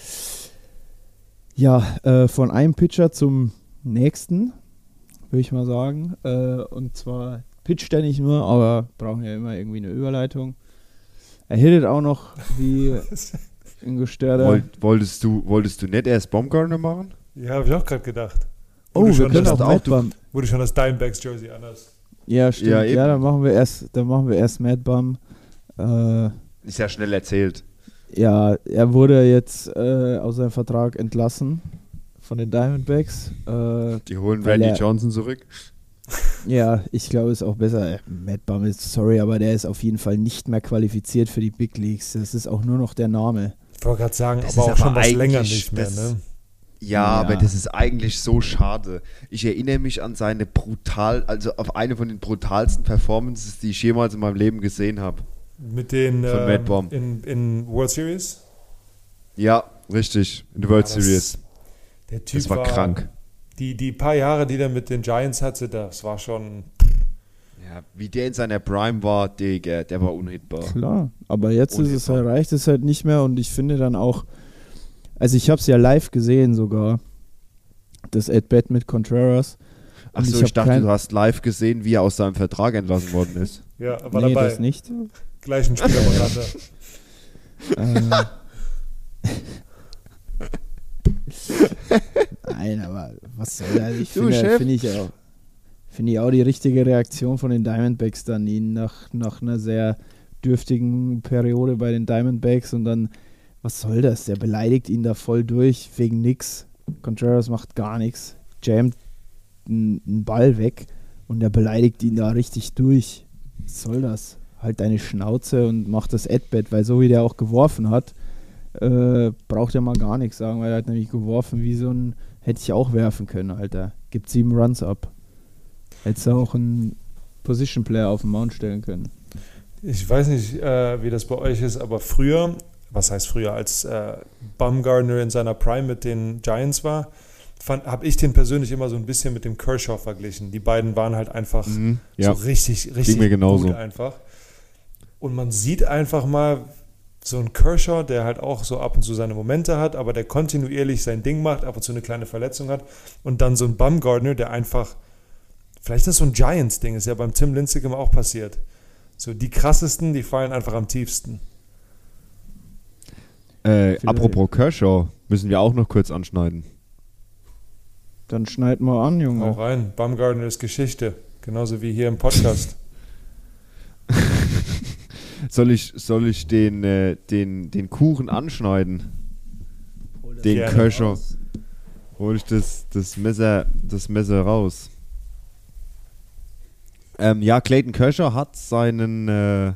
Ja, äh, von einem Pitcher zum nächsten, würde ich mal sagen. Äh, und zwar pitcht er nicht nur, aber brauchen ja immer irgendwie eine Überleitung. Er hittet auch noch wie Ingo Sterder. Woll, wolltest, du, wolltest du nicht erst Baumgartner machen? Ja, habe ich auch gerade gedacht. oh, Wurde wir schon können das auch Bum. Du schon das Dimebacks Jersey anhast. Ja, stimmt. Ja, Ja, eben. dann machen wir erst, dann machen wir erst Mad Bum. Äh, Ist ja schnell erzählt. Ja, er wurde jetzt äh, aus seinem Vertrag entlassen von den Diamondbacks. Äh, Die holen Randy er- Johnson zurück. ja, ich glaube, es ist auch besser. Äh, Mad Bum ist, sorry, aber der ist auf jeden Fall nicht mehr qualifiziert für die Big Leagues. Das ist auch nur noch der Name. Ich wollte gerade sagen, Das aber ist auch schon aber was länger eigentlich nicht mehr. das- Ne? Ja, Ja. aber das ist eigentlich so schade. Ich erinnere mich an seine brutal, also auf eine von den brutalsten Performances, die ich jemals in meinem Leben gesehen habe. Mit den ähm, Baum. in, in World Series. Ja, richtig. In der World Ja, das- Series. Der Typ Das war krank. Die, die paar Jahre, die er mit den Giants hatte, das war schon. Ja, wie der in seiner Prime war, Digga, der war unhittbar. Klar, aber jetzt ist es Unhittbar. halt, reicht es halt nicht mehr und ich finde dann auch, also ich habe es ja live gesehen sogar, das At-Bat mit Contreras. Achso, ich ich, dachte, kein- du hast live gesehen, wie er aus seinem Vertrag entlassen worden ist. Ja, war nee, dabei. das nicht. Gleichen Spielerberater. äh, Nein, aber was soll das? Ich finde finde ich auch. Finde ich auch die richtige Reaktion von den Diamondbacks dann, ihn nach, nach einer sehr dürftigen Periode bei den Diamondbacks und dann, was soll das? Der beleidigt ihn da voll durch, wegen nix. Contreras macht gar nichts, jammt einen einen Ball weg und der beleidigt ihn da richtig durch. Was soll das? Halt deine Schnauze und mach das Ad-Bet, weil so wie der auch geworfen hat, äh, braucht er mal gar nichts sagen, weil er hat nämlich geworfen wie so ein, hätte ich auch werfen können, Alter. Gibt sieben Runs ab. Hättest du auch einen Position Player auf den Mount stellen können. Ich weiß nicht, äh, wie das bei euch ist, aber früher, was heißt früher, als äh, Bumgarner in seiner Prime mit den Giants war, habe ich den persönlich immer so ein bisschen mit dem Kershaw verglichen. Die beiden waren halt einfach Mhm, ja. so richtig, richtig mir genauso. gut einfach. Und man sieht einfach mal so einen Kershaw, der halt auch so ab und zu seine Momente hat, aber der kontinuierlich sein Ding macht, ab und zu eine kleine Verletzung hat. Und dann so ein Bumgarner, der einfach, vielleicht ist das so ein Giants-Ding, ist ja beim Tim Lincecum auch passiert. So die krassesten, die fallen einfach am tiefsten. Äh, apropos Kershaw, müssen wir auch noch kurz anschneiden. Dann schneid mal an, Junge. Auch rein. Bumgarner ist Geschichte. Genauso wie hier im Podcast. Soll ich, soll ich den, äh, den, den Kuchen anschneiden? Den Gerne. Kershaw. Hol ich das, das, Messer, das Messer raus. Ähm, ja, Clayton Kershaw hat seinen äh,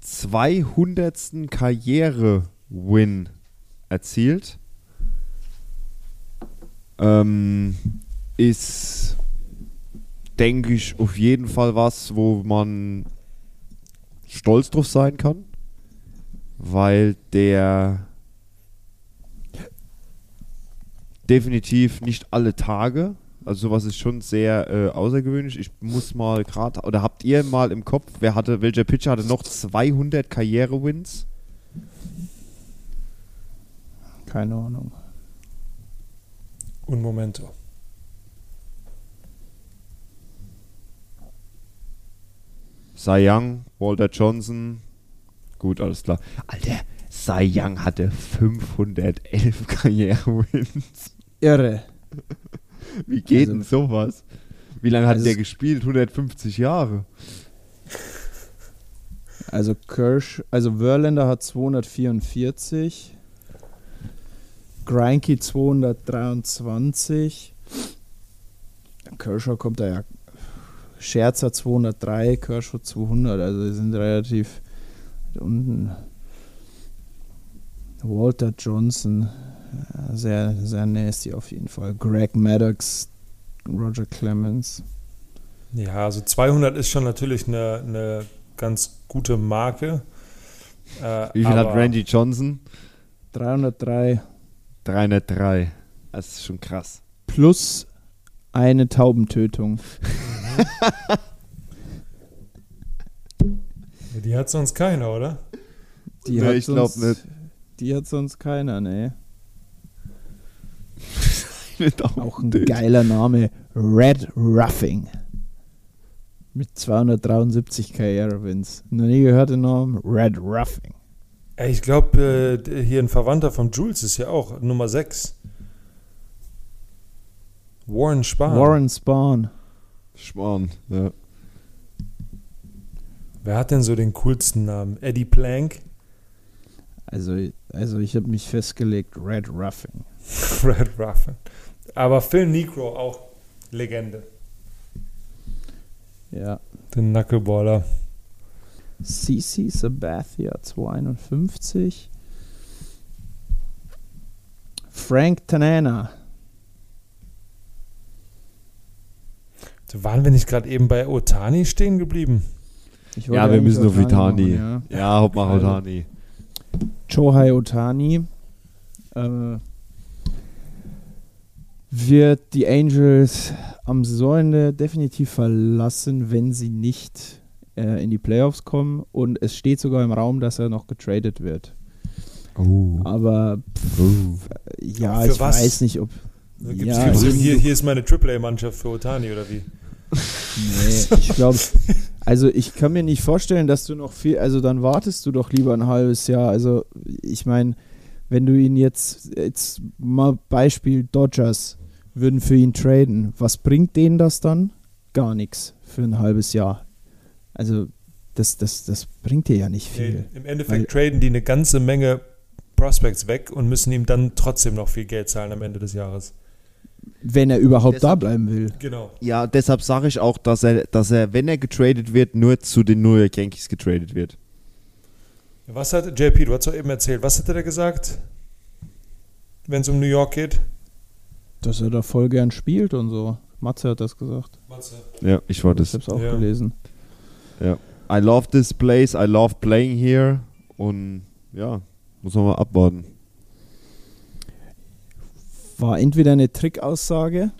200. Karriere-Win erzielt. Ähm, ist, denke ich, auf jeden Fall was, wo man stolz drauf sein kann, weil der definitiv nicht alle Tage, also sowas ist schon sehr äh, außergewöhnlich. Ich muss mal gerade, oder habt ihr mal im Kopf, wer hatte, welcher Pitcher hatte noch 200 Karriere-Wins? Keine Ahnung. Un momento. Cy Young, Walter Johnson, gut, alles klar. Alter, Cy Young hatte 511 Karriere-Wins. Irre. Wie geht Also- denn sowas? Wie lange hat Also der es- gespielt? 150 Jahre. Also Kirsch, also Verlander hat 244, Greinke 223, Kershaw kommt da ja, Scherzer 203, Kershaw 200, also die sind relativ unten. Walter Johnson, sehr, sehr nasty auf jeden Fall. Greg Maddox, Roger Clemens. Ja, also 200 ist schon natürlich eine, eine ganz gute Marke. Äh, Wie viel hat Randy Johnson? 303 303. Das ist schon krass. plus eine Taubentötung. Die hat sonst keiner, oder? Die Nee, hat ich glaub sonst, nicht. Die hat sonst keiner, ne? Nicht Auch ein geiler Name. Red Ruffing. Mit 273 Karriere-Wins. Noch nie gehört den Namen? Red Ruffing. Ich glaube, äh, hier ein Verwandter von Jules ist ja auch Nummer 6. Warren Spahn. Warren Spahn. Schmarrn, ja. Wer hat denn so den coolsten Namen? Eddie Plank? Also, also ich habe mich festgelegt, Red Ruffin. Red Ruffin. Aber Phil Negro auch Legende. Ja. Den Knuckleballer. CC Sabathia 52. Frank Tanana. Waren wir nicht gerade eben bei Otani stehen geblieben? Ja, wir müssen auf Vitani. machen, ja. Ja, Hauptmacher Also. Otani. Shohei Otani äh, wird die Angels am Saisonende definitiv verlassen, wenn sie nicht äh, in die Playoffs kommen. Und es steht sogar im Raum, dass er noch getradet wird. Oh. Aber pff, ja, Für ich was? weiß nicht, ob. Ja, hier, hier ist meine AAA-Mannschaft für Otani oder wie? Nee, ich glaube, also ich kann mir nicht vorstellen, dass du noch viel, also dann wartest du doch lieber ein halbes Jahr. Also ich meine, wenn du ihn jetzt, jetzt mal Beispiel Dodgers würden für ihn traden, was bringt denen das dann? Gar nichts für ein halbes Jahr. Also das, das, das bringt dir ja nicht Nee, viel. Im Endeffekt Weil- traden die eine ganze Menge Prospects weg und müssen ihm dann trotzdem noch viel Geld zahlen am Ende des Jahres. Wenn er überhaupt da Deshalb- bleiben will. Genau. Ja, deshalb sage ich auch, dass er, dass er, wenn er getradet wird, nur zu den New York Yankees getradet wird. Was hat JP, du hast doch eben erzählt, was hat er da gesagt, wenn es um New York geht? Dass er da voll gern spielt und so. Matze hat das gesagt. Ja, ich war Ich das. hab's auch Ja. gelesen. I love this place, I love playing here. Und ja, muss man mal abwarten. War entweder eine Trickaussage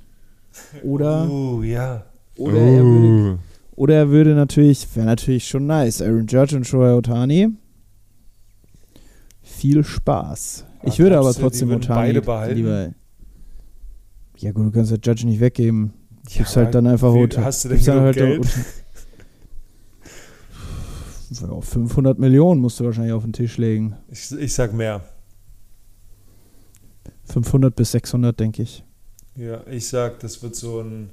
oder, Uh, ja. oder, er würde, oder er würde natürlich, wäre natürlich schon nice. Aaron Judge und Shohei Otani. Viel Spaß. Ich Ah, würde aber trotzdem Otani beide behalten? lieber. Ja gut, du kannst ja Judge nicht weggeben. Gibst Ja, halt dann einfach wie- Otani. Hast du denn gibst dann genug halt Geld? Ja, 500 Millionen musst du wahrscheinlich auf den Tisch legen. Ich, ich sag mehr. 500 bis 600, denke ich. Ja, ich sag, das wird so ein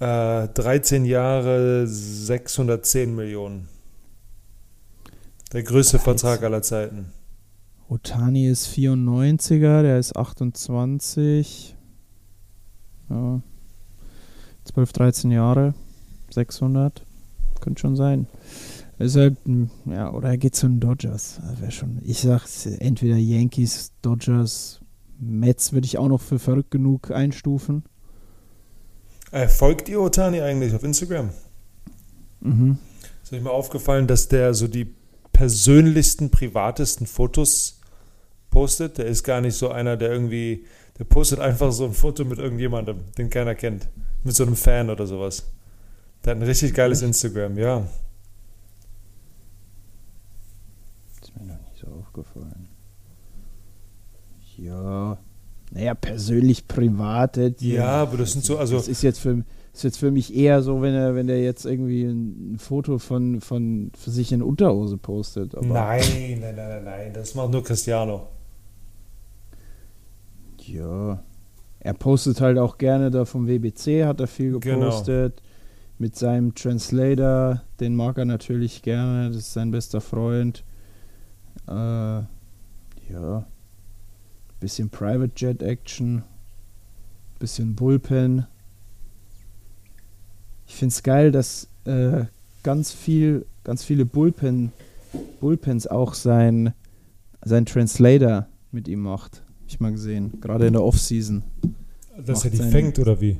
äh, 13 Jahre 610 Millionen. Der größte 13. Vertrag aller Zeiten. Otani ist 94er, der ist 28. Ja. 12, 13 Jahre. 600. Könnte schon sein. Ist halt, hm, ja, oder er geht zu den Dodgers. Das wär schon, ich sag entweder Yankees, Dodgers, Mets würde ich auch noch für verrückt genug einstufen. Äh, folgt ihr Otani eigentlich auf Instagram? Mhm. Ist euch mal aufgefallen, dass der so die persönlichsten, privatesten Fotos postet? Der ist gar nicht so einer, der irgendwie, der postet einfach so ein Foto mit irgendjemandem, den keiner kennt. Mit so einem Fan oder sowas. Der hat ein richtig geiles Instagram, ja. Ist mir noch nicht so aufgefallen. Ja. Naja, persönlich private. die- Ja, aber das sind so, also das ist jetzt für, ist jetzt für mich eher so, wenn er, wenn er jetzt irgendwie ein, Foto von, von für sich in Unterhose postet. Nein, nein, nein, nein, nein. Das macht nur Cristiano. Ja. Er postet halt auch gerne da vom WBC, hat er viel Genau. gepostet. Mit seinem Translator, den mag er natürlich gerne, das ist sein bester Freund. Äh, ja. Bisschen Private Jet Action. Bisschen Bullpen. Ich finde es geil, dass äh, ganz viel, ganz viele Bullpen, Bullpens auch sein, sein Translator mit ihm macht. Hab Ich mal gesehen. Gerade in der Offseason. Dass er die fängt oder wie?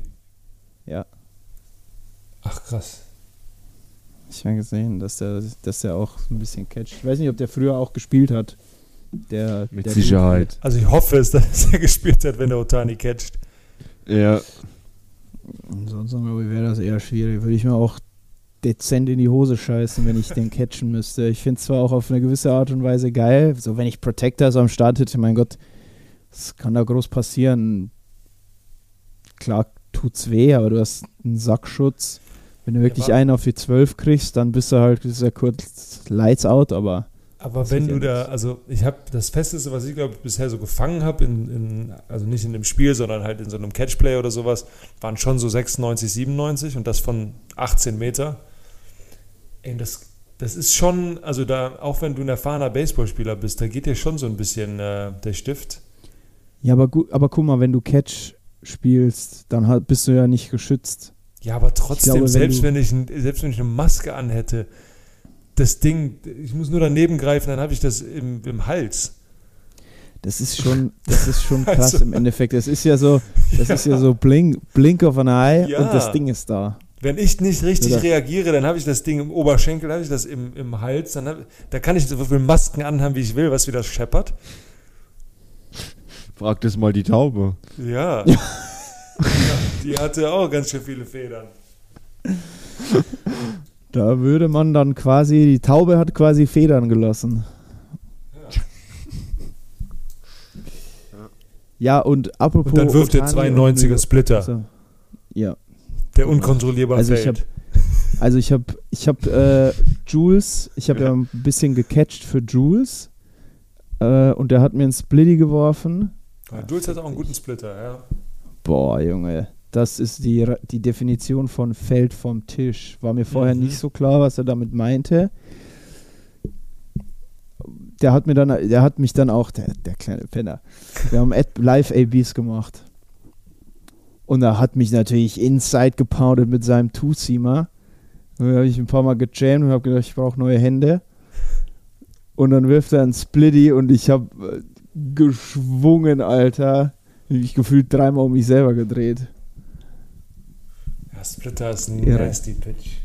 Ja. Ach krass. Ich habe gesehen, dass der, dass der auch so ein bisschen catcht. Ich weiß nicht, ob der früher auch gespielt hat. Der, Mit der Sicherheit. Also ich hoffe es, dass er gespielt hat, wenn der Otani catcht. Ja, Ansonsten glaube ich, wäre das eher schwierig. Würde ich mir auch dezent in die Hose scheißen, wenn ich den catchen müsste. Ich finde es zwar auch auf eine gewisse Art und Weise geil. So, wenn ich Protectors am Start hätte, mein Gott, was kann da groß passieren? Klar tut's weh, aber du hast einen Sackschutz. Wenn du wirklich wa- einen auf die 12 kriegst, dann bist du halt, das ja kurz Lights out, aber Aber wenn du da, also ich habe das Festeste, was ich glaube bisher so gefangen habe, in, in, also nicht in dem Spiel, sondern halt in so einem Catchplay oder sowas, waren schon so 96, 97 und das von 18 Meter. Ey, das, das ist schon, also da, auch wenn du ein erfahrener Baseballspieler bist, da geht dir schon so ein bisschen äh, der Stift. Ja, aber gut, aber guck mal, wenn du Catch spielst, dann halt bist du ja nicht geschützt. Ja, aber trotzdem, glaube, wenn selbst, wenn ich, selbst wenn ich eine Maske anhätte, das Ding, ich muss nur daneben greifen, dann habe ich das im, im Hals. Das ist schon, das ist schon krass Also- im Endeffekt. Das ist ja so, das ist ja so Blink, Blink of an Eye Ja. und das Ding ist da. Wenn ich nicht richtig Oder- reagiere, dann habe ich das Ding im Oberschenkel, habe ich das im, im Hals, dann hab, da kann ich so viele Masken anhaben, wie ich will, was wieder scheppert. Frag das mal die Taube. Ja. ja. Die hatte auch ganz schön viele Federn. Da würde man dann quasi, die Taube hat quasi Federn gelassen. Ja, und apropos. Und dann wirft der Ohtani 92er und- Splitter, Also, ja. der unkontrollierbar Also ich fällt. habe also ich habe ich habe äh, Jules, ich habe ja. ein bisschen gecatcht für Jules äh, und der hat mir einen Splitty geworfen. Ja, Jules hat auch einen guten Splitter, ja. Boah, Junge, das ist die, die Definition von Feld vom Tisch. War mir vorher Mhm. nicht so klar, was er damit meinte. Der hat mir dann, der hat mich dann auch, der, der kleine Penner, wir haben Live-ABs gemacht. Und er hat mich natürlich inside gepoundet mit seinem Two-Seamer. Und dann habe ich ein paar Mal gejammt und habe gedacht, ich brauche neue Hände. Und dann wirft er einen Splitty und ich habe äh, geschwungen, Alter. Ich gefühlt dreimal um mich selber gedreht. Ja, Splitter ist ein Irre. nasty Pitch.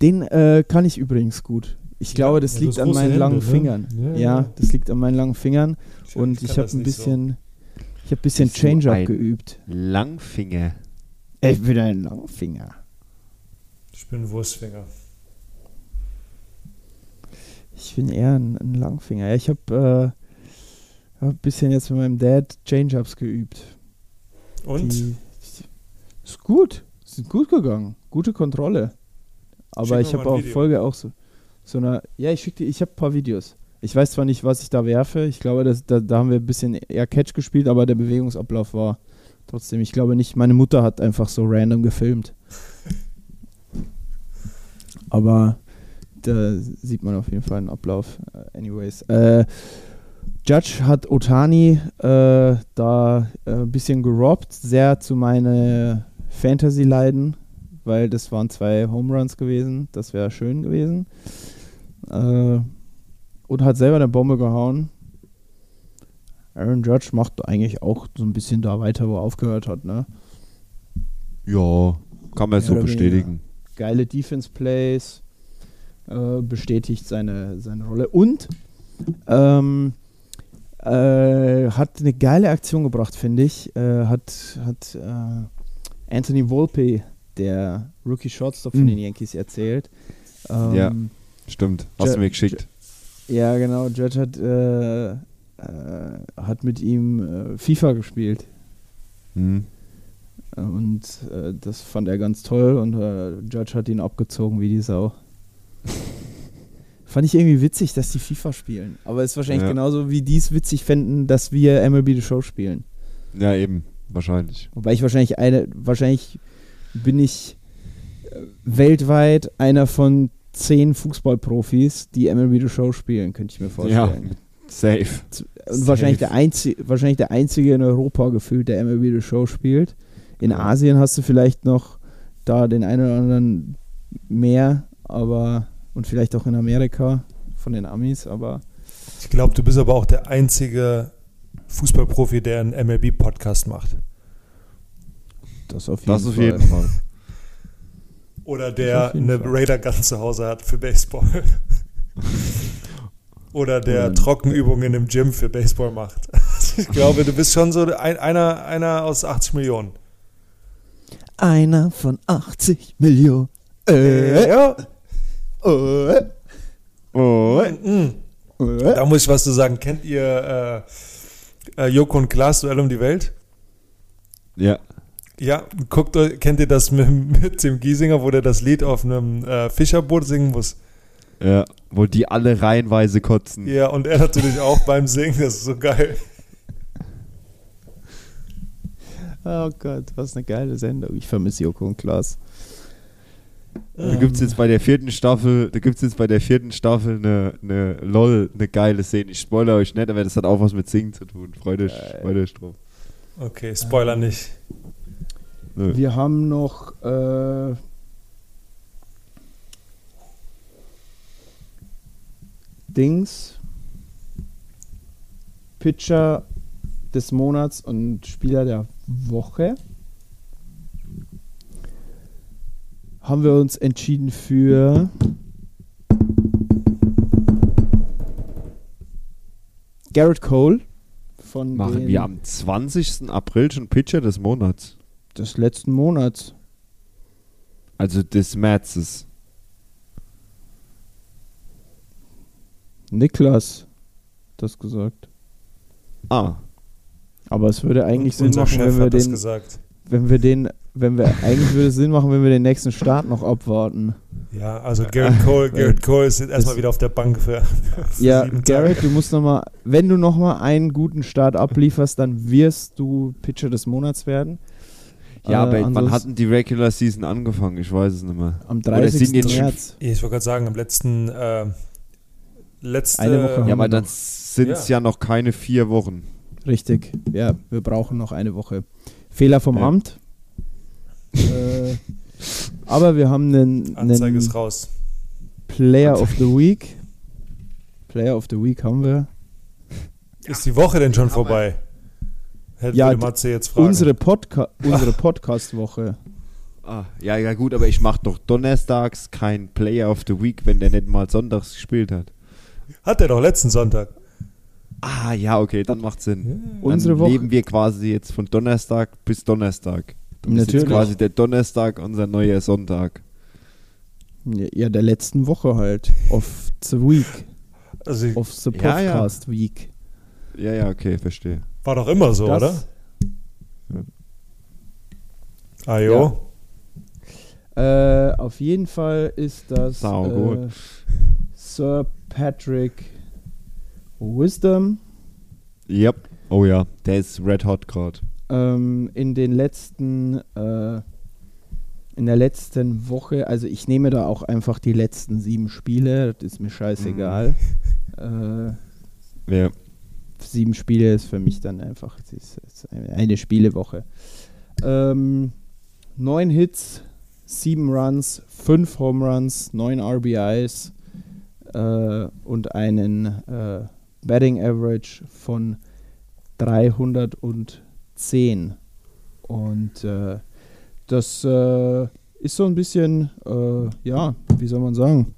Den äh, kann ich übrigens gut. Ich glaube, das ja, liegt an meinen Hände, langen ne? Fingern. Ja, Ja, ja. das liegt an meinen langen Fingern. Ich- Und ich habe ein nicht so. bisschen, ich habe ein bisschen Change-Up geübt. Langfinger. Ich bin ein Langfinger. Ich bin ein Wurstfinger. Ich bin eher ein, ein Langfinger. Ja, ich habe äh, hab ein bisschen jetzt mit meinem Dad Change-Ups geübt. Und? Die, ist gut. Ist gut gegangen. Gute Kontrolle. Aber ich habe auch Video. Folge auch so, so eine. Ja, ich schicke dir, ich habe ein paar Videos. Ich weiß zwar nicht, was ich da werfe. Ich glaube, das, da, da haben wir ein bisschen eher Catch gespielt, aber der Bewegungsablauf war trotzdem. Ich glaube nicht, meine Mutter hat einfach so random gefilmt. Aber da sieht man auf jeden Fall einen Ablauf. Äh, Anyways. Äh, Judge hat Otani äh, da äh, ein bisschen gerobbt, sehr zu meine Fantasy-Leiden, weil das waren zwei Home Runs gewesen. Das wäre schön gewesen. Äh, und hat selber eine Bombe gehauen. Aaron Judge macht eigentlich auch so ein bisschen da weiter, wo er aufgehört hat, ne? Ja, kann man Mehr so bestätigen. geile Defense-Plays, äh, bestätigt seine, seine Rolle und ähm, äh, hat eine geile Aktion gebracht, finde ich. Äh, hat hat äh, Anthony Volpe, der Rookie Shortstop von Mhm. den Yankees, erzählt. Ähm, Ja. Stimmt, hast Ja, du mir geschickt. ja, genau. Judge hat, äh, äh, hat mit ihm äh, FIFA gespielt. Hm. Und äh, das fand er ganz toll und äh, Judge hat ihn abgezogen wie die Sau. fand ich irgendwie witzig, dass die FIFA spielen. Aber es ist wahrscheinlich Ja. genauso, wie die es witzig fänden, dass wir MLB The Show spielen. Ja, eben, wahrscheinlich. Wobei ich wahrscheinlich eine, wahrscheinlich bin ich äh, weltweit einer von zehn Fußballprofis, die MLB The Show spielen, könnte ich mir Ja, vorstellen. safe. Und wahrscheinlich der, einzige, wahrscheinlich der einzige in Europa gefühlt, der MLB The Show spielt. In Ja. Asien hast du vielleicht noch da den einen oder anderen mehr, aber und vielleicht auch in Amerika von den Amis, aber Ich glaube, du bist aber auch der einzige Fußballprofi, der einen MLB-Podcast macht. das auf jeden Das auf Fall. jeden Fall. Oder der eine Fall. Raider-Gun zu Hause hat für Baseball. Oder der Oder- Trockenübungen im Gym für Baseball macht. Ich glaube, du bist schon so ein, einer, einer aus 80 Millionen. Einer von 80 Millionen. Äh, Ja. äh, Oh. Mhm. äh. Da muss ich was zu sagen. Kennt ihr äh, äh, Joko und Klaas Duell um die Welt? Ja. Ja, guckt euch, kennt ihr das mit, mit Tim Giesinger, wo der das Lied auf einem äh, Fischerboot singen muss? Ja, wo die alle reihenweise kotzen. Ja, und er natürlich auch beim Singen, das ist so geil. Oh Gott, was eine geile Sendung. Ich vermisse Joko und Klaas. Da gibt es jetzt bei der vierten Staffel, da gibt's jetzt bei der vierten Staffel eine, eine LOL, eine geile Szene. Ich spoilere euch nicht, aber das hat auch was mit Singen zu tun. Freut euch, freut euch drauf. Okay, Spoiler nicht. Nö. Wir haben noch äh, Dings, Pitcher des Monats und Spieler der Woche. Haben wir uns entschieden für Garrett Cole von Machen wir am 20. April schon Pitcher des Monats. des letzten Monats. Also des Märzes. Niklas das gesagt. Ah, Aber es würde eigentlich Sinn machen, wenn wir den, gesagt. Wenn wir den, wenn wir eigentlich würde es Sinn machen, wenn wir den nächsten Start noch abwarten. Ja, also Garrett Cole, Garrett Cole ist erstmal wieder auf der Bank für, für Ja, Garrett, du musst noch mal, wenn du noch mal einen guten Start ablieferst, dann wirst du Pitcher des Monats werden. ja, Äh, aber wann hatten die Regular Season angefangen? Ich weiß es nicht mehr. am Oder sind 30. jetzt schon- März. Ich wollte gerade sagen, am letzten, äh, letzte, Eine Woche Ja, aber dann sind es ja. noch keine vier Wochen. Richtig. Ja, wir brauchen noch eine Woche. Fehler vom Ja. Amt. äh, aber wir haben einen, Anzeige einen ist raus. Player of the Week. Player of the Week haben wir. Ist die Woche denn schon vorbei? Hätte Ja, Matze jetzt fragen. Unsere, Podca unsere Podcast-Woche. Ah, ja, ja gut, aber ich mache doch donnerstags kein Player of the Week, wenn der nicht mal sonntags gespielt hat. Hat er doch letzten Sonntag. Ah, ja, okay, dann macht Sinn. Unsere dann Woche. leben wir quasi jetzt von Donnerstag bis Donnerstag. Dann ist jetzt Natürlich. quasi der Donnerstag unser neuer Sonntag. Ja, der letzten Woche halt. Of the Week. Also ich- Of the Ja, ja. Podcast Week. Ja, ja, okay, verstehe. war doch immer so, oder? Das, Ajo. äh, auf jeden Fall ist das Sau äh, gut. Sir Patrick Wisdom. Yep. Oh ja, der ist red hot gerade. ähm, in den letzten, äh, in der letzten Woche, also ich nehme da auch einfach die letzten sieben Spiele, das ist mir scheißegal. Mhm. Äh, Ja. sieben Spiele ist für mich dann einfach eine Spielewoche. Ähm, neun Hits, sieben Runs, fünf Home Runs, neun RBIs äh, und einen äh, Batting Average von 310. Und äh, das äh, ist so ein bisschen, äh, ja, wie soll man sagen,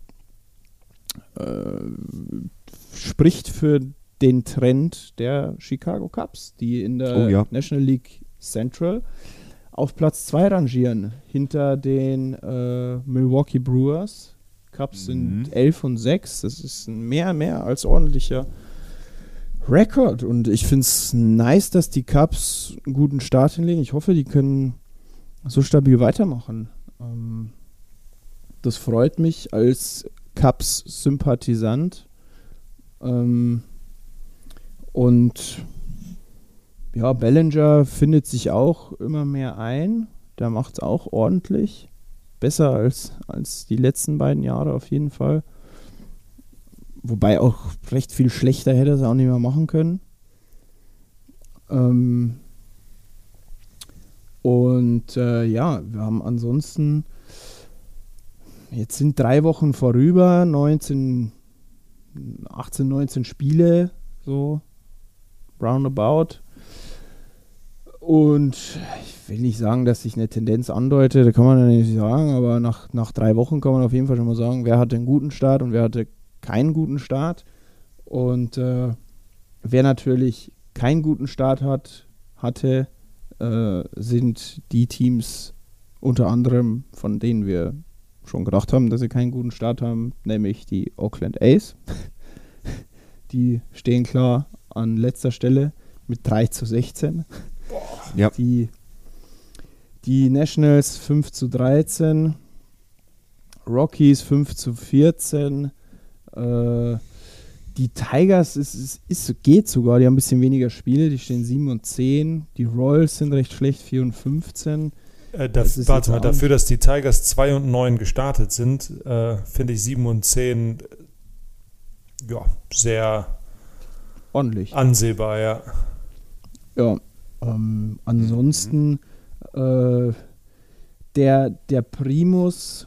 äh, spricht für den Trend der Chicago Cubs, die in der Oh ja. National League Central auf Platz 2 rangieren, hinter den äh, Milwaukee Brewers. Cubs Mhm. sind 11 und 6, das ist ein mehr, mehr als ordentlicher Rekord. Und ich finde es nice, dass die Cubs einen guten Start hinlegen. Ich hoffe, die können so stabil weitermachen. Ähm, das freut mich als Cubs-Sympathisant. Ähm, und ja, Bellinger findet sich auch immer mehr ein. Der macht es auch ordentlich. Besser als, als die letzten beiden Jahre auf jeden Fall. Wobei auch recht viel schlechter hätte er es auch nicht mehr machen können. Ähm und äh, ja, wir haben ansonsten, jetzt sind drei Wochen vorüber, 19, 18, 19 Spiele, so roundabout. Und ich will nicht sagen, dass sich eine Tendenz andeutet, da kann man ja nicht sagen, aber nach, nach drei Wochen kann man auf jeden Fall schon mal sagen, wer hatte einen guten Start und wer hatte keinen guten Start. Und äh, wer natürlich keinen guten Start hat, hatte, äh, sind die Teams unter anderem, von denen wir schon gedacht haben, dass sie keinen guten Start haben, nämlich die Oakland A's. die stehen klar an letzter Stelle mit 3 zu 16. Ja. Die, die Nationals 5 zu 13, Rockies 5 zu 14, Äh, die Tigers ist, ist, ist, geht sogar, die haben ein bisschen weniger Spiele, die stehen 7 und 10. Die Royals sind recht schlecht, 4 und 15. Äh, das, warte mal, dafür, dass die Tigers 2 und 9 gestartet sind, äh, finde ich 7 und 10 äh, ja, sehr ordentlich. Ansehbar, ja. Ja, ähm, ansonsten äh, der, der Primus,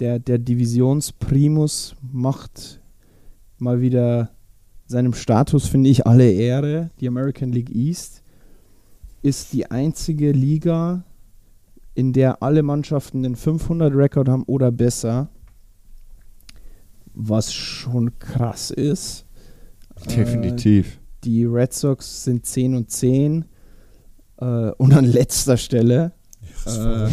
der, der Divisionsprimus macht mal wieder seinem Status, finde ich, alle Ehre. Die American League East ist die einzige Liga, in der alle Mannschaften den 500-Rekord haben oder besser. Was schon krass ist. Definitiv. Äh, die Red Sox sind 10 und 10 äh, und an letzter Stelle. Äh,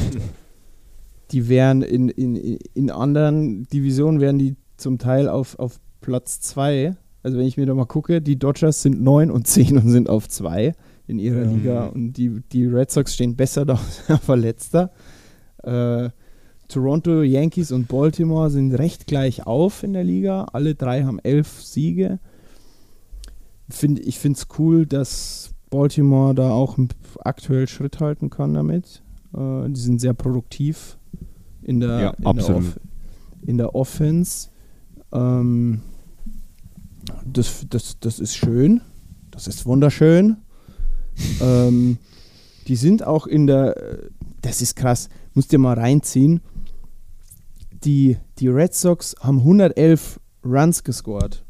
die wären in, in, in anderen Divisionen wären die zum Teil auf, auf Platz 2. Also wenn ich mir da mal gucke, die Dodgers sind 9 und 10 und sind auf 2 in ihrer ähm. Liga und die, die Red Sox stehen besser da, aber letzter. Äh, Toronto, Yankees und Baltimore sind recht gleich auf in der Liga. Alle drei haben elf Siege. Find, ich finde es cool, dass Baltimore da auch aktuell Schritt halten kann damit. Äh, die sind sehr produktiv in der, ja, in, der Off in der Offense. Ähm, das, das, das ist schön. Das ist wunderschön. ähm, die sind auch in der, das ist krass, musst dir mal reinziehen. Die, die Red Sox haben 111 Runs gescored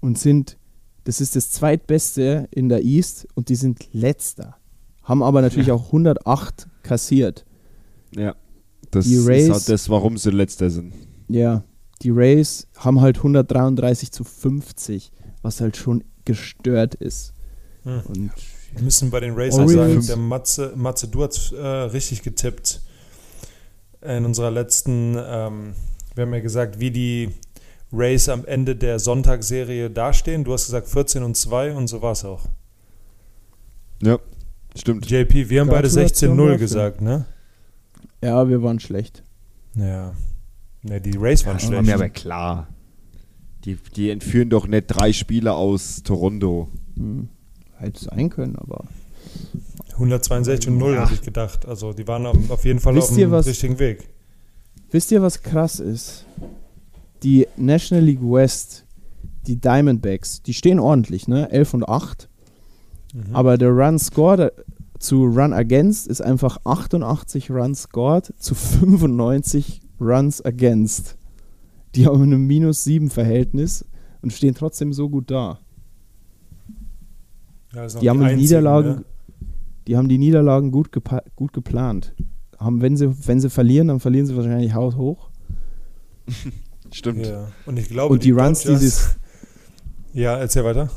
und sind, das ist das zweitbeste in der East und die sind letzter. Haben aber natürlich ja. auch 108 kassiert. Ja, das die Rays, ist halt das, warum sie letzter sind. Ja, die Rays haben halt 133 zu 50, was halt schon gestört ist. Hm. Und wir müssen bei den Rays auch sagen, der Matze, Matze du hast äh, richtig getippt in unserer letzten, ähm, wir haben ja gesagt, wie die Rays am Ende der Sonntagsserie dastehen. Du hast gesagt 14 und 2 und so war es auch. Ja, stimmt. JP, wir haben beide 16-0 gesagt, ne? Ja, wir waren schlecht. Ja. Ne, die Rays waren ja, schlecht. War mir aber klar. Die, die entführen doch nicht drei Spieler aus Toronto. Hm. Hätte sein können, aber. 162 und 0 ja. habe ich gedacht. Also die waren auf jeden Fall wisst auf dem was, richtigen Weg. Wisst ihr, was krass ist? Die National League West, die Diamondbacks, die stehen ordentlich, ne? 11 und 8. Mhm. Aber der Run Score zu Run Against ist einfach 88 Runs scored zu 95 Runs Against. Die haben ein minus 7 Verhältnis und stehen trotzdem so gut da. Ja, die haben die Niederlagen, ne? die haben die Niederlagen gut, gut geplant. Haben, wenn sie, wenn sie verlieren, dann verlieren sie wahrscheinlich haushoch. Stimmt. Ja. Und ich glaube, und die, die Runs Dodgers, dieses. Ja, erzähl weiter.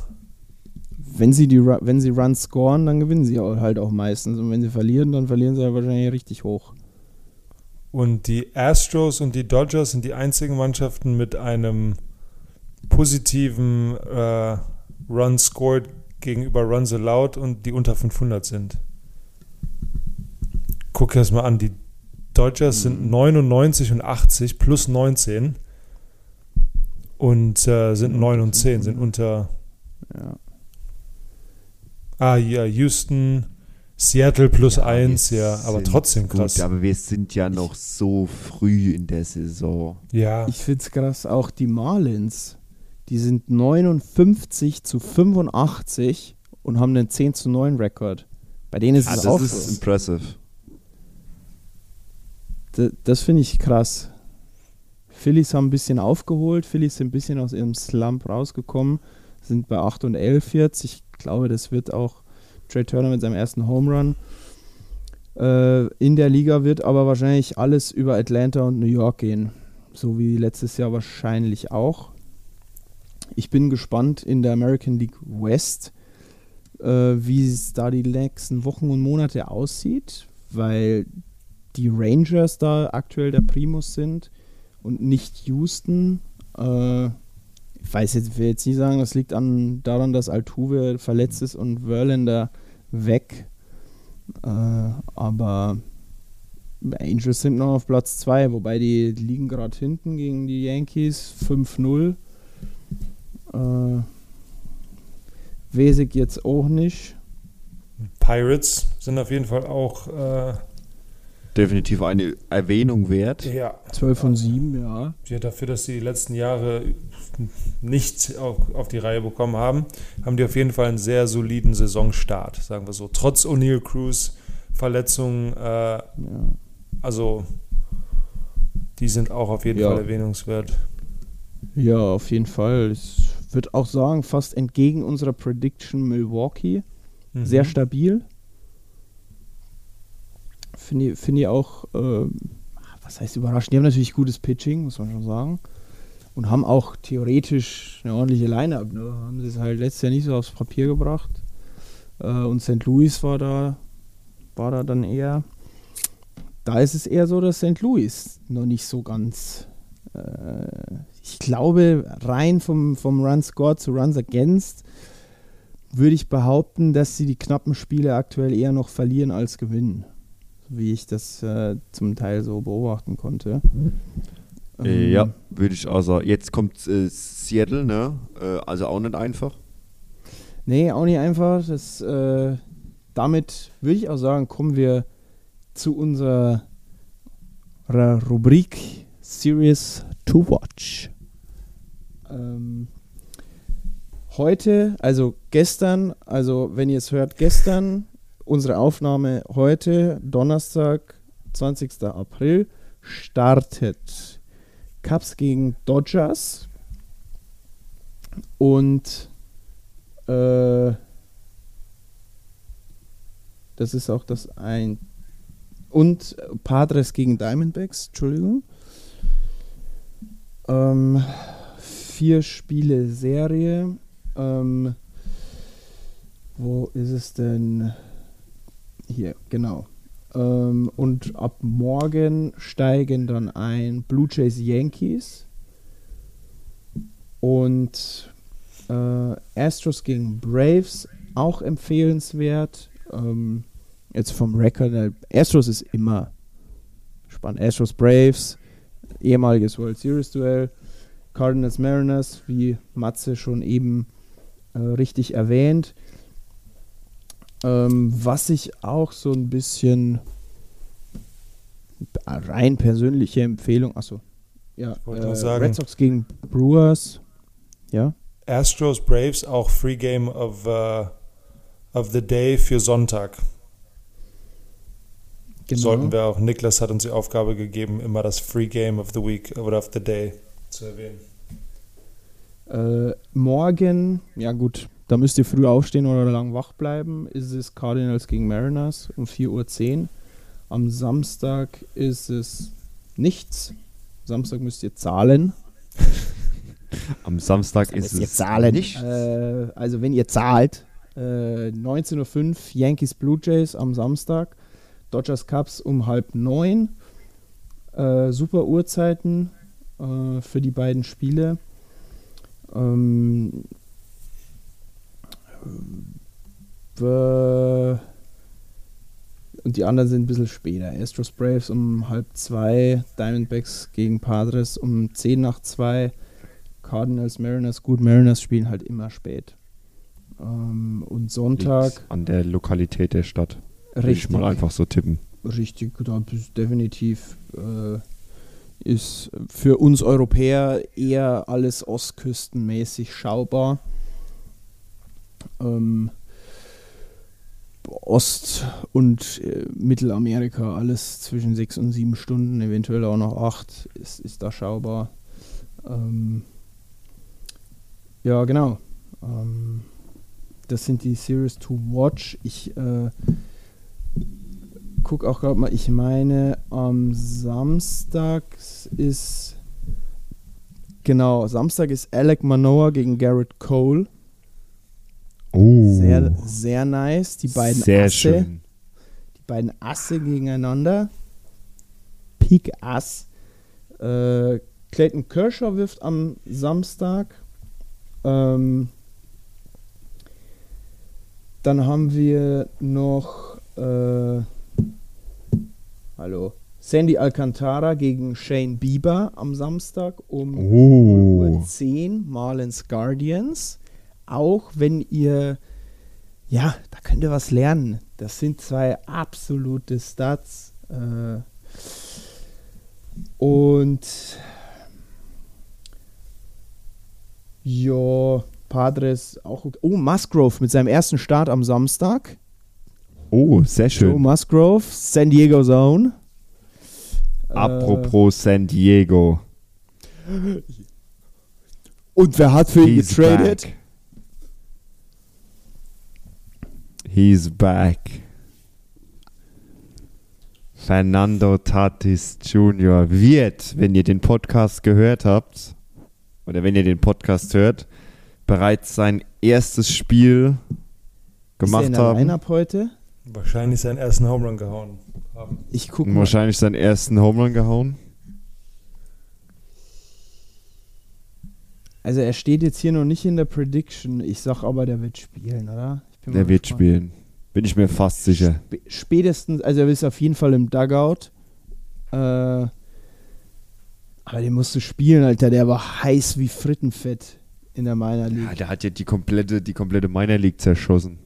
Wenn sie, die, wenn sie Runs scoren, dann gewinnen sie halt auch meistens. Und wenn sie verlieren, dann verlieren sie halt wahrscheinlich richtig hoch. Und die Astros und die Dodgers sind die einzigen Mannschaften mit einem positiven äh, Run scored gegenüber Runs allowed und die unter 500 sind. Guck dir das mal an. Die Dodgers sind 99 hm. und 80 plus 19 und äh, sind 9 und 10, sind unter. Ja. Ah, ja, Houston, Seattle plus ja, 1, ja, aber trotzdem krass. Gut, aber wir sind ja noch so früh in der Saison. Ja. Ich finde es krass, auch die Marlins die sind 59 zu 85 und haben einen 10 zu 9 Rekord. Bei denen ist ah, es das auch ist so. impressive. das, das finde ich krass. Phillies haben ein bisschen aufgeholt. Phillies sind ein bisschen aus ihrem Slump rausgekommen. Sind bei 8 und 11 jetzt. Ich glaube, das wird auch Trey Turner mit seinem ersten Home Run. Äh, in der Liga wird aber wahrscheinlich alles über Atlanta und New York gehen. So wie letztes Jahr wahrscheinlich auch. Ich bin gespannt in der American League West, äh, wie es da die nächsten Wochen und Monate aussieht, weil die Rangers da aktuell der Primus sind und nicht Houston. Äh, weiß jetzt, will jetzt nicht sagen, das liegt an, daran, dass Altuve verletzt ist und Verlander weg. Äh, aber Angels sind noch auf Platz 2, wobei die liegen gerade hinten gegen die Yankees 5-0. Äh, ich jetzt auch nicht. Pirates sind auf jeden Fall auch. Äh, Definitiv eine Erwähnung wert. ja. 12 von 7, ja. Ja, dafür, dass sie die letzten Jahre nicht auf, auf die Reihe bekommen haben, haben die auf jeden Fall einen sehr soliden Saisonstart, sagen wir so. Trotz O'Neill Cruz, Verletzungen, äh, ja. also die sind auch auf jeden Ja. Fall erwähnungswert. Ja, auf jeden Fall. Ich würde auch sagen, fast entgegen unserer Prediction Milwaukee. Mhm. Sehr stabil. Finde ich, find ich auch, ähm, was heißt überraschend? Die haben natürlich gutes Pitching, muss man schon sagen. Und haben auch theoretisch eine ordentliche Line-Up. Ne? Haben sie es halt letztes Jahr nicht so aufs Papier gebracht. Äh, und St. Louis war da, war da dann eher. Da ist es eher so, dass St. Louis noch nicht so ganz. Äh, ich glaube, rein vom, vom Run Score zu Runs Against würde ich behaupten, dass sie die knappen Spiele aktuell eher noch verlieren als gewinnen. Wie ich das äh, zum Teil so beobachten konnte. Äh, Ähm, ja, würde ich auch sagen. Jetzt kommt äh, Seattle, ne? Äh, also auch nicht einfach. Nee, auch nicht einfach. Das, äh, damit würde ich auch sagen, kommen wir zu unserer Rubrik Series to Watch. Ähm, heute, also gestern, also wenn ihr es hört, gestern, unsere Aufnahme heute, Donnerstag, 20. April, startet Cubs gegen Dodgers und äh, das ist auch das ein und Padres gegen Diamondbacks, Entschuldigung. Ähm, vier Spiele Serie. Ähm, wo ist es denn? Hier, genau. Ähm, und ab morgen steigen dann ein Blue Jays Yankees und äh, Astros gegen Braves, auch empfehlenswert. Ähm, jetzt vom Record, Astros ist immer spannend. Astros Braves, ehemaliges World Series Duell. Cardinals Mariners, wie Matze schon eben äh, richtig erwähnt. Ähm, was ich auch so ein bisschen rein persönliche Empfehlung, achso, ja, äh, sagen- Red Sox gegen Brewers, ja, Astros Braves auch Free Game of, uh, of the Day für Sonntag. genau. Sollten wir auch. Niklas hat uns die Aufgabe gegeben, immer das Free Game of the Week oder of the Day zu erwähnen. Äh, morgen, ja gut, da müsst ihr früh aufstehen oder lang wach bleiben, ist es Cardinals gegen Mariners um 4.10 Uhr. Am Samstag ist es nichts. Samstag müsst ihr zahlen. Am Samstag ist Müsst ihr es zahlen. nicht. Äh, also wenn ihr zahlt, äh, 19.05 Uhr Yankees Blue Jays am Samstag, Dodgers Cubs um halb neun. Äh, super Uhrzeiten äh, für die beiden Spiele. Ähm, äh, und die anderen sind ein bisschen später. Astros Braves um halb zwei, Diamondbacks gegen Padres um 10 nach zwei. Cardinals, Mariners, gut, Mariners spielen halt immer spät. Ähm, und Sonntag, Liegt's an der Lokalität der Stadt. Würde ich richtig, mal einfach so tippen. richtig, da ist definitiv äh, ist für uns Europäer eher alles ostküstenmäßig schaubar. Ähm, Ost- und äh, Mittelamerika, alles zwischen sechs und sieben Stunden, eventuell auch noch acht, ist, ist da schaubar. Ähm, ja, genau. Ähm, das sind die Series to Watch. Ich äh, guck auch gerade mal, ich meine, am Samstag ist. Genau, Samstag ist Alec Manoa gegen Garrett Cole. Oh, Sehr, sehr nice. Die beiden sehr Asse, schön. die beiden Asse gegeneinander. Pik Ass. Äh, Clayton Kershaw wirft am Samstag. Ähm, dann haben wir noch. Äh, hallo. Sandy Alcantara gegen Shane Bieber am Samstag um Oh. 0 Uhr 10 Marlins Guardians. Auch wenn ihr, ja, da könnt ihr was lernen. Das sind zwei absolute Stats. Äh, und ja, Padres auch. okay. Oh, Musgrove mit seinem ersten Start am Samstag. Oh, sehr Joe schön. Musgrove, San Diego Zone. Äh, Apropos San Diego. und wer hat für ihn getradet? back. He's back. Fernando Tatis Jr. wird, wenn ihr den Podcast gehört habt, oder wenn ihr den Podcast hört, bereits sein erstes Spiel Ist er gemacht in der haben. Line-Up heute? Wahrscheinlich seinen ersten Home Run gehauen haben. Ich gucke wahrscheinlich seinen ersten Home Run gehauen. Also er steht jetzt hier noch nicht in der Prediction. Ich sag aber, der wird spielen, oder? Bin Der wird gespannt. spielen. Bin ich mir fast sicher. Sp- Spätestens, also er ist auf jeden Fall im Dugout. Äh, aber den musst du spielen, Alter. Der war heiß wie Frittenfett in der Minor League. Ja, der hat ja die komplette, die komplette Minor League zerschossen.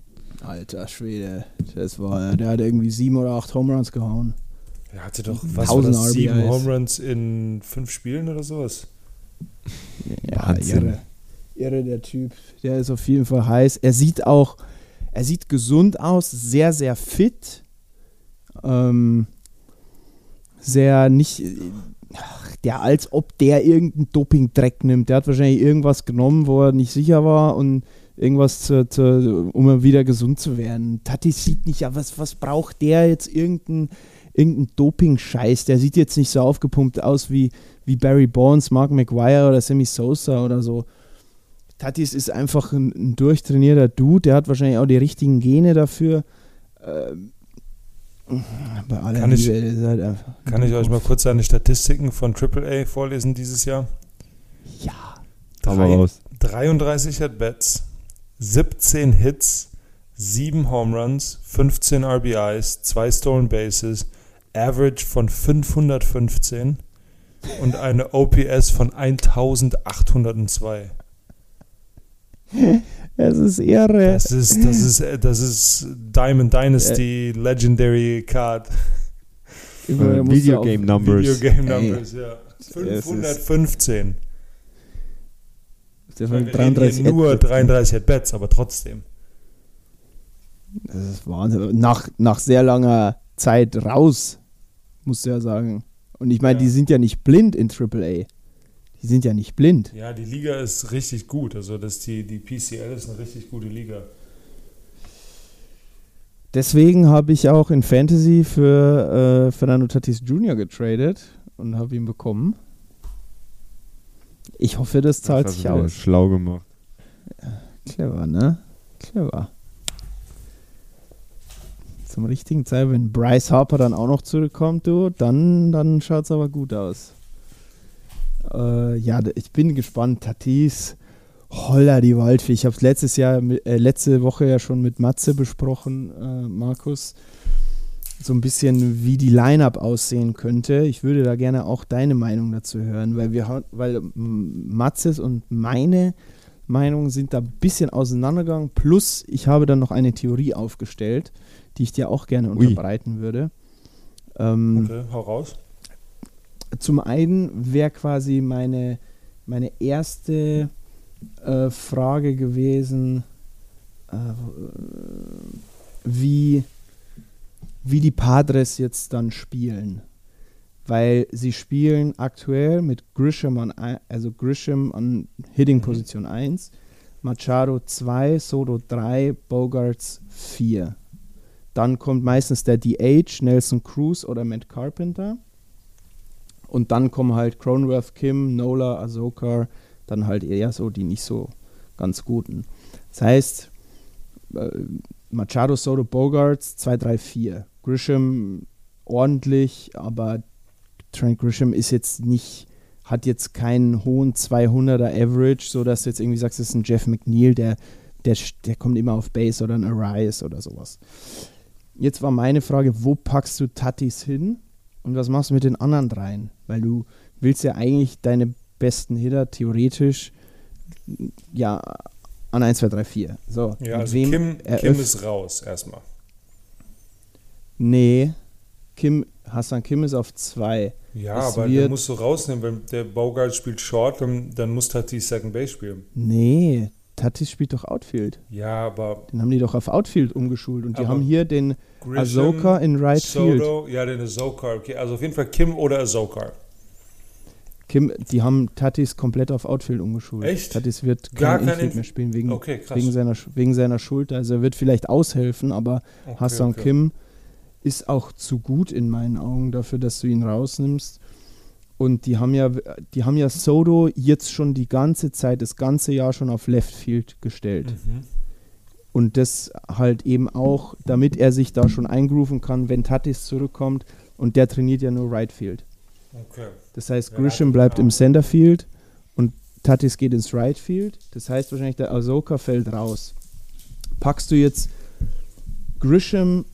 Alter Schwede. Das war, der hat irgendwie sieben oder acht Home Runs gehauen. Er hatte doch, was war 1000 das, sieben. Home Runs in fünf Spielen oder sowas? Ja, Wahnsinn. irre. Irre, der Typ. Der ist auf jeden Fall heiß. Er sieht auch, er sieht gesund aus, sehr, sehr fit. Ähm, sehr nicht, ach, der, als ob der irgendeinen Doping-Dreck nimmt. Der hat wahrscheinlich irgendwas genommen, wo er nicht sicher war und irgendwas, zu, zu, um wieder gesund zu werden. Tati sieht nicht, ja, was, was braucht der jetzt irgendein, irgendein Doping-Scheiß? Der sieht jetzt nicht so aufgepumpt aus wie, wie Barry Bonds, Mark McGuire oder Sammy Sosa oder so. Tatis ist einfach ein, ein durchtrainierter Dude, der hat wahrscheinlich auch die richtigen Gene dafür. Ähm, bei aller Kann ich- Liebe, ist halt Kann ich euch mal kurz seine Statistiken von AAA vorlesen dieses Jahr? Ja, Drei- raus. 33 At-Bats, 17 Hits, 7 Home Runs, 15 RBIs, 2 Stolen Bases, Average von 515 und eine OPS von 1802. es ist irre. Das ist, das ist, äh, das ist Diamond Dynasty Legendary Card Äh, Video Game Numbers. Video Game Ey. Numbers, ja. ist- 515. Der Wir von reden 33 hier nur At-Bats. 33 At-Bats, aber trotzdem. Das ist Wahnsinn. Nach, nach sehr langer Zeit raus, musst du ja sagen. Und ich meine, Ja. die sind ja nicht blind in AAA. Die sind ja nicht blind. Ja, die Liga ist richtig gut. Also das die, die PCL ist eine richtig gute Liga. Deswegen habe ich auch in Fantasy für äh, Fernando Tatis Jr. getradet und habe ihn bekommen. Ich hoffe, das zahlt Das hast sich aus. Schlau gemacht. Clever, ne? Clever. Zum richtigen Zeit, wenn Bryce Harper dann auch noch zurückkommt, du, dann, dann schaut es aber gut aus. Äh, ja, ich bin gespannt. Tatis, holla die Waldfee. Ich habe es letztes Jahr, äh, letzte Woche ja schon mit Matze besprochen, äh, Markus. So ein bisschen, wie die Line-Up aussehen könnte. Ich würde da gerne auch deine Meinung dazu hören, weil wir, weil Matzes und meine Meinungen sind da ein bisschen auseinandergegangen. Plus, ich habe dann noch eine Theorie aufgestellt, die ich dir auch gerne Ui. unterbreiten würde. Ähm, Okay, hau raus. Zum einen wäre quasi meine, meine erste äh, Frage gewesen, äh, wie, wie die Padres jetzt dann spielen. Weil sie spielen aktuell mit Grisham an, also Grisham an Hitting Position 1, Machado 2, Soto 3, Bogarts 4. Dann kommt meistens der DH, Nelson Cruz oder Matt Carpenter. Und dann kommen halt Cronworth, Kim, Nola, Ahsoka, dann halt eher so die nicht so ganz guten. Das heißt, äh, Machado, Soto, Bogarts 2, 3, 4. Grisham ordentlich, aber Trent Grisham ist jetzt nicht, hat jetzt keinen hohen 200er Average, so dass du jetzt irgendwie sagst, das ist ein Jeff McNeil, der, der, der kommt immer auf Base oder ein Arias oder sowas. Jetzt war meine Frage, wo packst du Tatis hin? Und was machst du mit den anderen dreien? Weil du willst ja eigentlich deine besten Hitter theoretisch ja an 1, 2, 3, 4. So, Ja, also Kim, Kim ist raus erstmal. Nee, Kim, Hassan Kim ist auf 2. Ja, Es aber den musst du rausnehmen, wenn der Baugart spielt Short, dann, dann muss Tatis Second Base spielen. Nee, Tatis spielt doch Outfield. Ja, aber Den haben die doch auf Outfield umgeschult. Und die haben hier den Grisham, Ahsoka in Right Field. Soto, ja, den Ahsoka. Okay, also auf jeden Fall Kim oder Ahsoka. Kim, die haben Tatis komplett auf Outfield umgeschult. Echt? Tatis wird Gar kein Infield Inf- mehr spielen wegen, Okay, wegen, seiner, wegen seiner Schulter. Also er wird vielleicht aushelfen, aber Okay, Hassan okay. Kim ist auch zu gut in meinen Augen dafür, dass du ihn rausnimmst. Und die haben ja, die haben ja Soto jetzt schon die ganze Zeit, das ganze Jahr schon auf Left Field gestellt. Mhm. Und das halt eben auch, damit er sich da schon eingrooven kann, wenn Tatis zurückkommt. Und der trainiert ja nur Right Field. Okay. Das heißt, Ja, Grisham genau. bleibt im Center Field und Tatis geht ins Right Field. Das heißt wahrscheinlich, der Ahsoka fällt raus. Packst du jetzt Grisham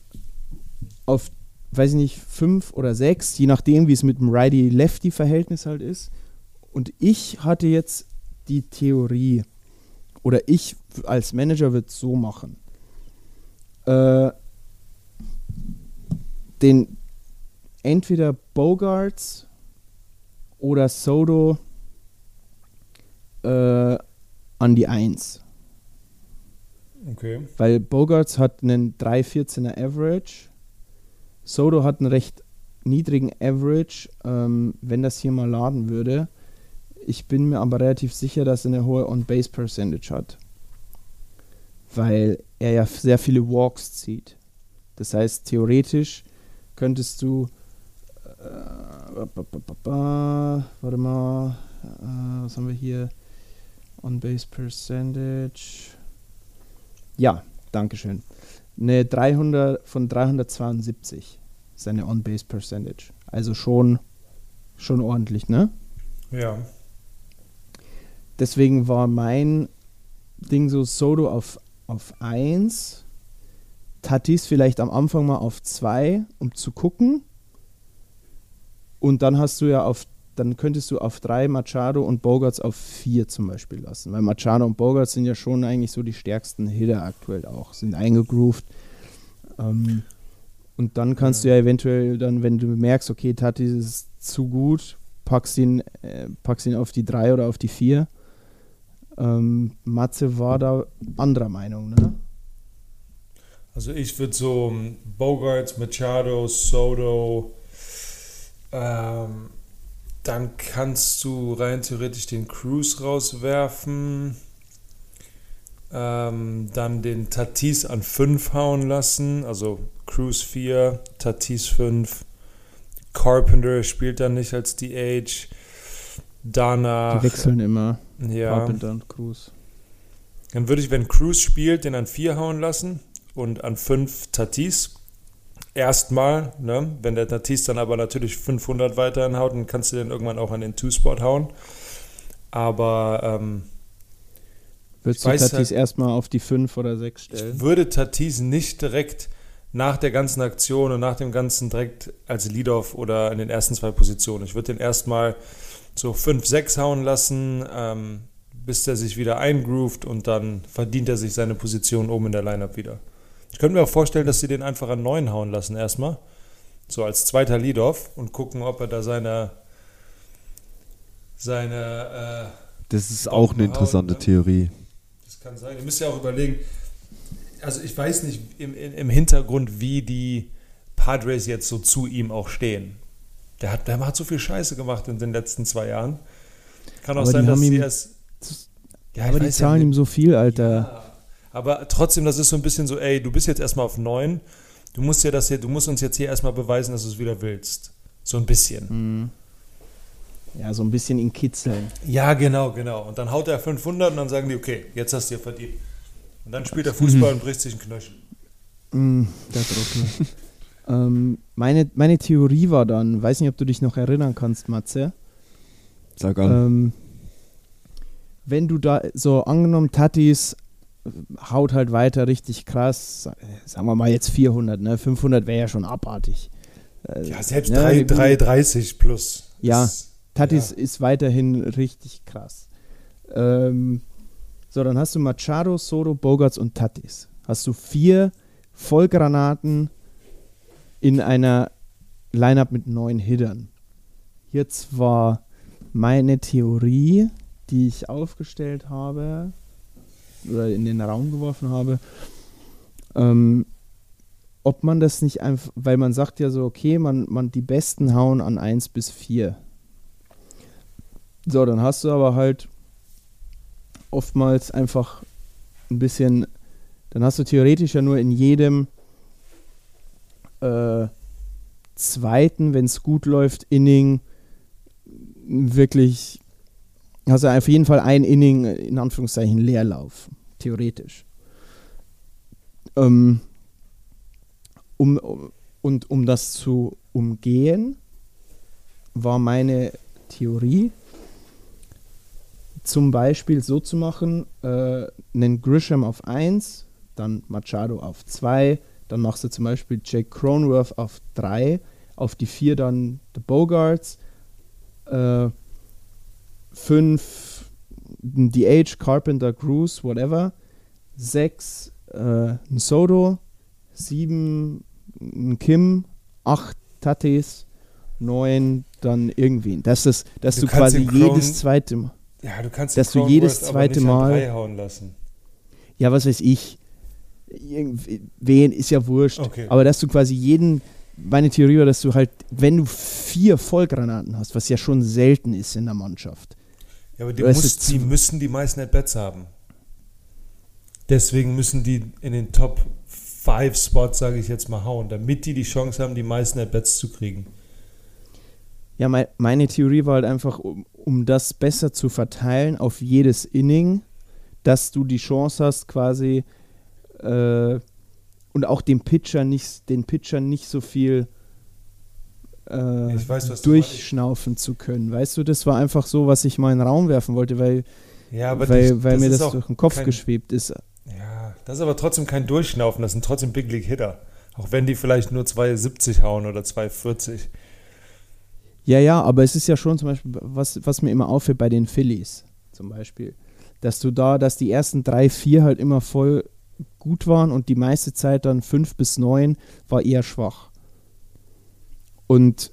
auf, weiß ich nicht, fünf oder sechs, je nachdem, wie es mit dem Righty-Lefty-Verhältnis halt ist. Und ich hatte jetzt die Theorie, oder ich als Manager würde es so machen. Äh, den entweder Bogarts oder Soto äh, an die 1. Okay. Weil Bogarts hat einen 3,14er Average. Soto hat einen recht niedrigen Average, ähm, wenn das hier mal laden würde. Ich bin mir aber relativ sicher, dass er eine hohe On-Base-Percentage hat. Weil er ja sehr viele Walks zieht. Das heißt, theoretisch könntest du. Äh, warte mal. Äh, was haben wir hier? On-Base-Percentage. Ja, Dankeschön. Eine 300 von 372 seine On-Base Percentage. Also schon, schon ordentlich, ne? Ja. Deswegen war mein Ding so Soto auf, auf 1, Tatis vielleicht am Anfang mal auf 2, um zu gucken. Und dann hast du ja auf, dann könntest du auf 3 Machado und Bogarts auf 4 zum Beispiel lassen. Weil Machado und Bogarts sind ja schon eigentlich so die stärksten Hitter aktuell auch, sind eingegroovt. Ähm, und dann kannst du ja eventuell dann, wenn du merkst, okay, Tatis ist zu gut, packst ihn, äh, packst ihn auf die 3 oder auf die 4. Ähm, Matze war da anderer Meinung, ne? Also ich würde so um, Bogarts, Machado, Soto, ähm, dann kannst du rein theoretisch den Cruz rauswerfen, ähm, dann den Tatis an 5 hauen lassen, also Cruz 4, Tatis 5, Carpenter spielt dann nicht als DH, danach, Die wechseln immer. ja, Carpenter und Cruz. dann würde ich, wenn Cruz spielt, den an 4 hauen lassen und an 5 Tatis. Erstmal, ne? wenn der Tatis dann aber natürlich 500 weiterhin haut, dann kannst du den irgendwann auch an den Two-Spot hauen. Aber ähm, Würdest du weiß Tatis halt- erstmal auf die 5 oder 6 stellen? ich würde Tatis nicht direkt nach der ganzen Aktion und nach dem Ganzen direkt als Lead-Off oder in den ersten zwei Positionen. Ich würde den erstmal so 5, 6 hauen lassen, ähm, bis der sich wieder eingroovt und dann verdient er sich seine Position oben in der Lineup wieder. Ich könnte mir auch vorstellen, dass sie den einfach an 9 hauen lassen erstmal. So als zweiter Lead-Off und gucken, ob er da seine seine äh, Das ist auch eine interessante ne? Theorie. das kann sein. Ihr müsst ja auch überlegen, also ich weiß nicht im, im, Hintergrund, wie die Padres jetzt so zu ihm auch stehen. Der hat, der hat so viel Scheiße gemacht in den letzten zwei Jahren. Kann auch Aber sein, dass sie erst. Ja, Aber die ja zahlen nicht. ihm so viel, Alter. Ja. Aber trotzdem, das ist so ein bisschen so, ey, du bist jetzt erstmal auf 9. Du musst ja das hier, du musst uns jetzt hier erstmal beweisen, dass du es wieder willst. So ein bisschen. Mhm. Ja, so ein bisschen ihn kitzeln. Ja, genau, genau. Und dann haut er 500 und dann sagen die, okay, jetzt hast du dir verdient. Und dann spielt er Fußball und bricht sich einen Knöchel. Mm, der Trottel. ähm, meine, meine Theorie war dann, weiß nicht, ob du dich noch erinnern kannst, Matze. Sag an. Ähm, wenn du da so angenommen, Tatis haut halt weiter richtig krass, sa- sagen wir mal jetzt 400, ne? 500 wäre ja schon abartig. Äh, Ja, selbst Ja, 3, die- 3,30 plus. Ja, Tatis ja. ist weiterhin richtig krass. Ähm, so, dann hast du Machado, Soto, Bogarts und Tatis. Hast du vier Vollgranaten in einer Lineup mit neun Hittern. Jetzt war meine Theorie, die ich aufgestellt habe oder in den Raum geworfen habe, ähm, ob man das nicht einfach, weil man sagt ja so, okay, man, man die Besten hauen an 1 bis 4. So, dann hast du aber halt oftmals einfach ein bisschen, dann hast du theoretisch ja nur in jedem äh, zweiten, wenn es gut läuft, Inning wirklich, du auf jeden Fall ein Inning, in Anführungszeichen, Leerlauf, theoretisch. Ähm, um, um, und um das zu umgehen, war meine Theorie, zum Beispiel so zu machen, äh, einen Grisham auf 1, dann Machado auf 2, dann machst du zum Beispiel Jake Cronworth auf 3, auf die 4 dann The Bogarts, 5 DH, Carpenter, Cruz, whatever, 6 äh, ein Soto, 7 ein Kim, 8 Tatis, 9 dann irgendwen. Dass, das, dass Du du, quasi Cron- jedes zweite Mal. Ja, du kannst dass du jedes zweite Mal- hauen lassen. Ja, was weiß ich. Wen ist ja wurscht. Okay. Aber dass du quasi jeden. Meine Theorie war, dass du halt, wenn du vier Vollgranaten hast, was ja schon selten ist in der Mannschaft. Ja, aber die, Du hast muss, jetzt die müssen die meisten At-Bats haben. Deswegen müssen die in den Top 5 Spots, sage ich jetzt mal, hauen, damit die die Chance haben, die meisten At-Bats zu kriegen. Ja, mei- meine Theorie war halt einfach, um, um das besser zu verteilen auf jedes Inning, dass du die Chance hast, quasi äh, und auch dem Pitcher nicht, den Pitcher nicht so viel äh, Ich weiß, durchschnaufen zu können. Weißt du, das war einfach so, was ich mal in den Raum werfen wollte, weil, Ja, weil, die- weil mir ist das durch den Kopf kein, geschwebt ist. Ja, das ist aber trotzdem kein Durchschnaufen, das sind trotzdem Big League Hitter. Auch wenn die vielleicht nur 2,70 hauen oder 2,40. Ja, ja, aber es ist ja schon zum Beispiel, was, was mir immer auffällt bei den Phillies zum Beispiel, dass du da, dass die ersten drei, vier halt immer voll gut waren und die meiste Zeit dann fünf bis neun war eher schwach. Und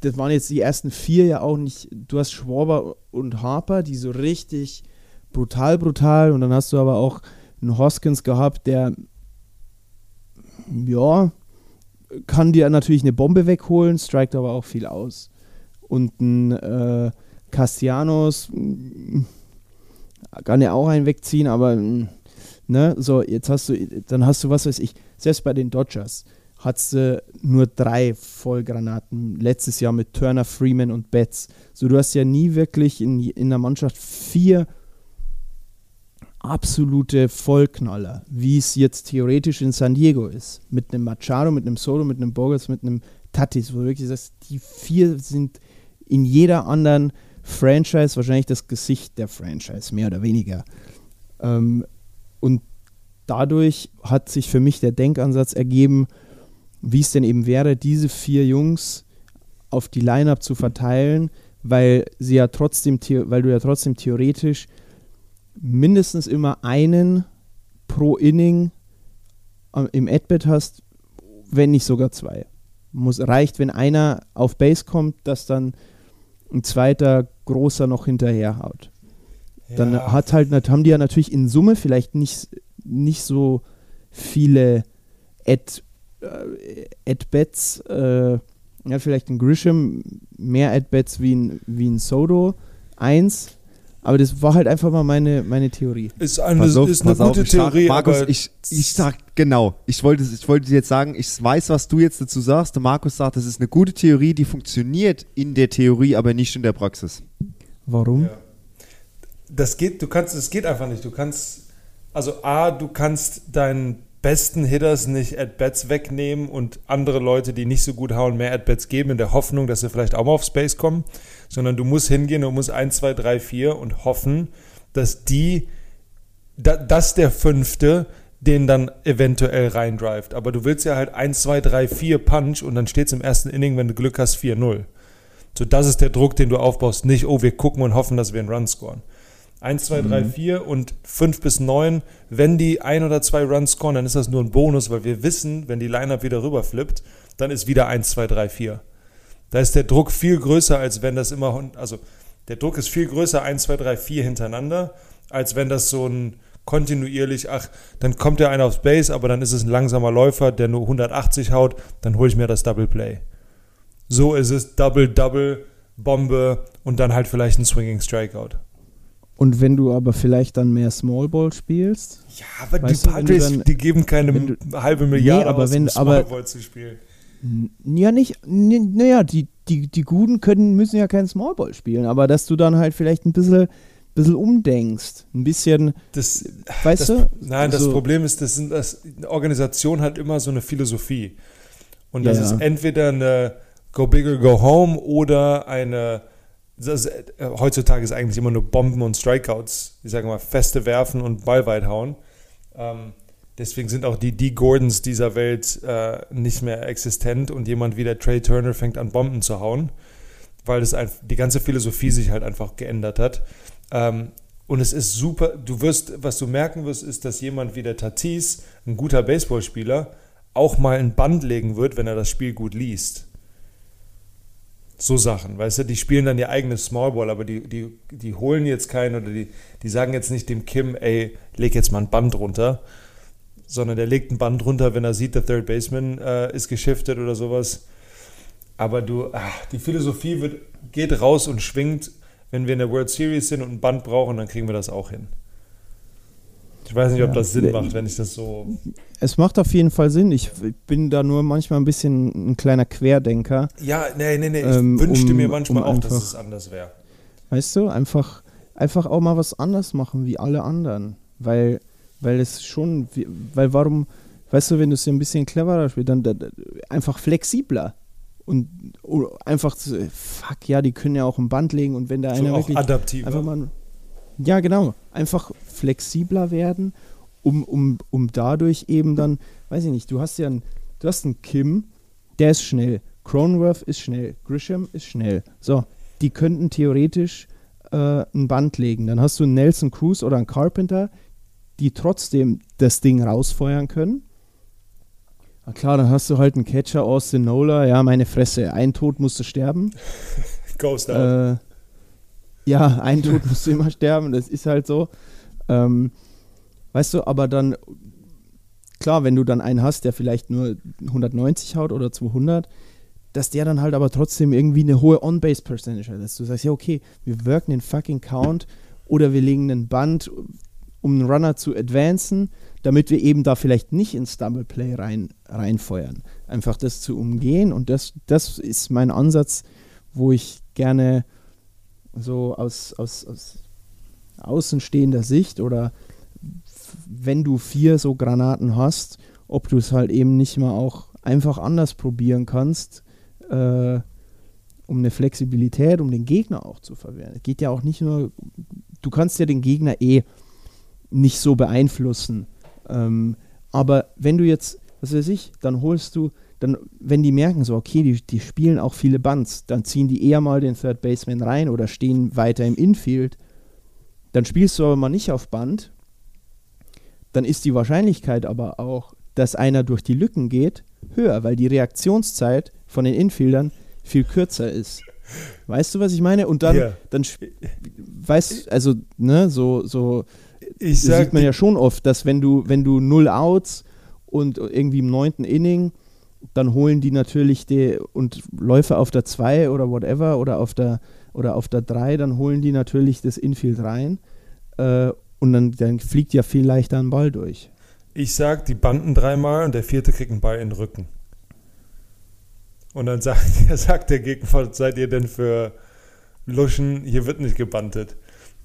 das waren jetzt die ersten vier ja auch nicht, du hast Schwaber und Harper, die so richtig brutal, brutal und dann hast du aber auch einen Hoskins gehabt, der ja, kann dir natürlich eine Bombe wegholen, strikt aber auch viel aus. Und ein äh, Castellanos kann ja auch einen wegziehen, aber ne, so, jetzt hast du, dann hast du, was weiß ich, selbst bei den Dodgers hattest du nur drei Vollgranaten letztes Jahr mit Turner, Freeman und Betts. So, du hast ja nie wirklich in, in der Mannschaft vier absolute Vollknaller, wie es jetzt theoretisch in San Diego ist. Mit einem Machado, mit einem Solo, mit einem Bogarts, mit einem Tatis, wo du wirklich sagst, die vier sind in jeder anderen Franchise wahrscheinlich das Gesicht der Franchise, mehr oder weniger. Ähm, und dadurch hat sich für mich der Denkansatz ergeben, wie es denn eben wäre, diese vier Jungs auf die Lineup zu verteilen, weil sie ja trotzdem, weil du ja trotzdem theoretisch mindestens immer einen pro Inning im Adbet hast, wenn nicht sogar zwei. Muss, reicht, wenn einer auf Base kommt, dass dann ein zweiter großer noch hinterher haut. Dann Ja. hat halt, haben die ja natürlich in Summe vielleicht nicht, nicht so viele Ad, äh, At-Bats, äh, ja, vielleicht ein Grisham mehr At-Bats wie ein, wie ein Sodo, eins. Aber das war halt einfach mal meine, meine Theorie. Ist eine, Pass auf, ist eine pass auf, gute ich sag- Theorie, Markus, aber ich, ich sag, genau, ich wollte, ich wollte dir jetzt sagen, ich weiß, was du jetzt dazu sagst. Der Markus sagt, das ist eine gute Theorie, die funktioniert in der Theorie, aber nicht in der Praxis. Warum? Ja. das geht, du kannst, es geht einfach nicht. Du kannst, also A, du kannst deinen besten Hitters nicht At-Bats wegnehmen und andere Leute, die nicht so gut hauen, mehr At-Bats geben, in der Hoffnung, dass sie vielleicht auch mal auf Space kommen, sondern du musst hingehen und musst 1, 2, 3, 4 und hoffen, dass die, da, dass der Fünfte den dann eventuell reindrivet. Aber du willst ja halt 1, 2, 3, 4 Punch und dann steht es im ersten Inning, wenn du Glück hast, 4-0. So, das ist der Druck, den du aufbaust. Nicht, oh, wir gucken und hoffen, dass wir einen Run scoren. 1, 2, 3, 4 und 5 bis 9. Wenn die ein oder zwei Runs scoren, dann ist das nur ein Bonus, weil wir wissen, wenn die Lineup wieder rüberflippt, dann ist wieder 1, 2, 3, 4. Da ist der Druck viel größer, als wenn das immer, also der Druck ist viel größer, 1, 2, 3, 4 hintereinander, als wenn das so ein kontinuierlich, ach, dann kommt der einer aufs Base, aber dann ist es ein langsamer Läufer, der nur 180 haut, dann hole ich mir das Double Play. So ist es Double, Double, Bombe und dann halt vielleicht ein Swinging Strikeout. Und wenn du aber vielleicht dann mehr Small Ball spielst, Ja, aber die du Padres, dann- die geben keine du- halbe Milliarde Nee, aber aus, wenn- um aber- Smallball zu spielen. ja nicht, naja, die, die, die Guten können, müssen ja kein Small Ball spielen, aber dass du dann halt vielleicht ein bisschen, bisschen umdenkst, ein bisschen, Das, weißt das, du? Nein, das So. Problem ist, das sind, das, eine Organisation hat immer so eine Philosophie. Und das Ja, ist entweder eine Go Big or Go Home oder eine. Das, äh, heutzutage ist eigentlich immer nur Bomben und Strikeouts. Ich sage mal, feste werfen und Ball weit hauen. Ähm, deswegen sind auch die D. Gordons dieser Welt äh, nicht mehr existent und jemand wie der Trey Turner fängt an, Bomben zu hauen, weil das ein, die ganze Philosophie sich halt einfach geändert hat. Ähm, und es ist super, du wirst, was du merken wirst, ist, dass jemand wie der Tatis, ein guter Baseballspieler, auch mal ein Band legen wird, wenn er das Spiel gut liest. So Sachen, weißt du, die spielen dann ihr eigenes Smallball, aber die, die, die holen jetzt keinen oder die, die sagen jetzt nicht dem Kim, ey, leg jetzt mal ein Band runter, sondern der legt ein Band runter, wenn er sieht, der Third Baseman äh, ist geschiftet oder sowas. Aber du, ach, die Philosophie wird, geht raus und schwingt. Wenn wir in der World Series sind und ein Band brauchen, dann kriegen wir das auch hin. Ich weiß nicht, ob Ja. das Sinn macht, wenn ich das so. Es macht auf jeden Fall Sinn. Ich bin da nur manchmal ein bisschen ein kleiner Querdenker. Ja, nee, nee, nee. Ich Ähm, wünschte um- mir manchmal um auch, dass einfach- es anders wäre. Weißt du, einfach, einfach auch mal was anders machen wie alle anderen. Weil, weil es schon, weil warum, weißt du, wenn du es ein bisschen cleverer spielst, dann, dann einfach flexibler. Und einfach, fuck, ja, die können ja auch ein Band legen und wenn da So einer auch wirklich adaptiver. einfach mal, ja genau, einfach flexibler werden, um, um, um dadurch eben dann, weiß ich nicht, du hast ja einen, du hast einen Kim, der ist schnell, Cronenworth ist schnell, Grisham ist schnell. So, die könnten theoretisch äh, ein Band legen. Dann hast du einen Nelson Cruz oder einen Carpenter, die trotzdem das Ding rausfeuern können. Na klar, dann hast du halt einen Catcher Austin Nola, ja, meine Fresse, ein Tod musste sterben. Ghost out. Äh, ja, ein Tod musst du immer sterben, das ist halt so. Ähm, weißt du, aber dann, klar, wenn du dann einen hast, der vielleicht nur 190 haut oder 200, dass der dann halt aber trotzdem irgendwie eine hohe On-Base-Percentage hat. Dass du sagst, ja, okay, wir worken den fucking Count oder wir legen einen Band, um einen Runner zu advancen, damit wir eben da vielleicht nicht ins Double Play rein, reinfeuern. Einfach das zu umgehen und das, das ist mein Ansatz, wo ich gerne so aus, aus, aus außenstehender Sicht oder wenn du vier so Granaten hast, ob du es halt eben nicht mal auch einfach anders probieren kannst, äh, um eine Flexibilität, um den Gegner auch zu verwehren. Es geht ja auch nicht nur, du kannst ja den Gegner eh nicht so beeinflussen. Ähm, aber wenn du jetzt, was weiß ich, dann holst du, dann, wenn die merken so, okay, die, die spielen auch viele Bunts, dann ziehen die eher mal den Third Baseman rein oder stehen weiter im Infield. Dann spielst du aber mal nicht auf Band. Dann ist die Wahrscheinlichkeit aber auch, dass einer durch die Lücken geht, höher, weil die Reaktionszeit von den Infieldern viel kürzer ist. Weißt du, was ich meine? Und dann, Ja. dann weißt also, ne, so, so Ich sag, sieht man ja schon oft, dass wenn du, wenn du null Outs und irgendwie im neunten Inning, dann holen die natürlich die und Läufer auf der 2 oder whatever oder auf der oder auf der 3, dann holen die natürlich das Infield rein äh, und dann, dann fliegt ja viel leichter ein Ball durch. ich sag, die banden dreimal und der vierte kriegt einen Ball in den Rücken. Und dann sagt, sagt der Gegner, was seid ihr denn für Luschen? Hier wird nicht gebantet.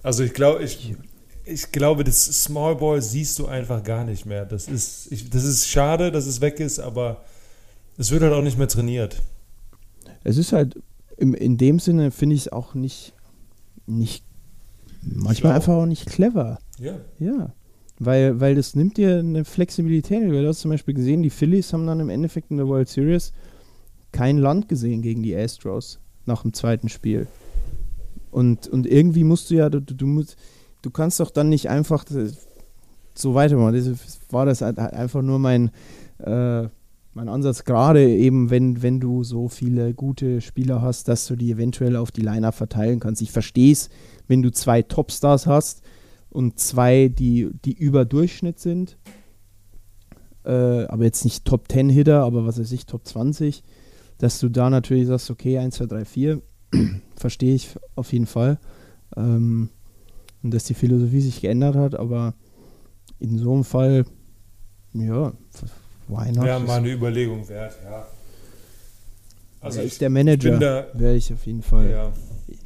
Also ich glaube, ich, ich glaube, das Small Ball siehst du einfach gar nicht mehr. Das ist, ich, das ist schade, dass es weg ist, aber es wird halt auch nicht mehr trainiert. Es ist halt im, in dem Sinne finde ich es auch nicht, nicht manchmal Schlau. einfach auch nicht clever. Ja. Ja. Weil, weil das nimmt dir eine Flexibilität. Du hast zum Beispiel gesehen, die Phillies haben dann im Endeffekt in der World Series kein Land gesehen gegen die Astros nach dem zweiten Spiel. Und, und irgendwie musst du ja, du, du, musst, du kannst doch dann nicht einfach so weitermachen. Das war das halt einfach nur mein, äh, mein Ansatz, gerade eben, wenn, wenn du so viele gute Spieler hast, dass du die eventuell auf die Liner verteilen kannst. Ich verstehe es, wenn du zwei Topstars hast und zwei, die, die über Durchschnitt sind, äh, aber jetzt nicht Top 10 Hitter, aber was weiß ich, Top 20, dass du da natürlich sagst, okay, 1, 2, 3, 4, verstehe ich auf jeden Fall. Ähm, und dass die Philosophie sich geändert hat, aber in so einem Fall, ja, why not? Wäre mal eine Überlegung wert, ja. Also ist der Manager, da, wäre ich auf jeden Fall. Ja.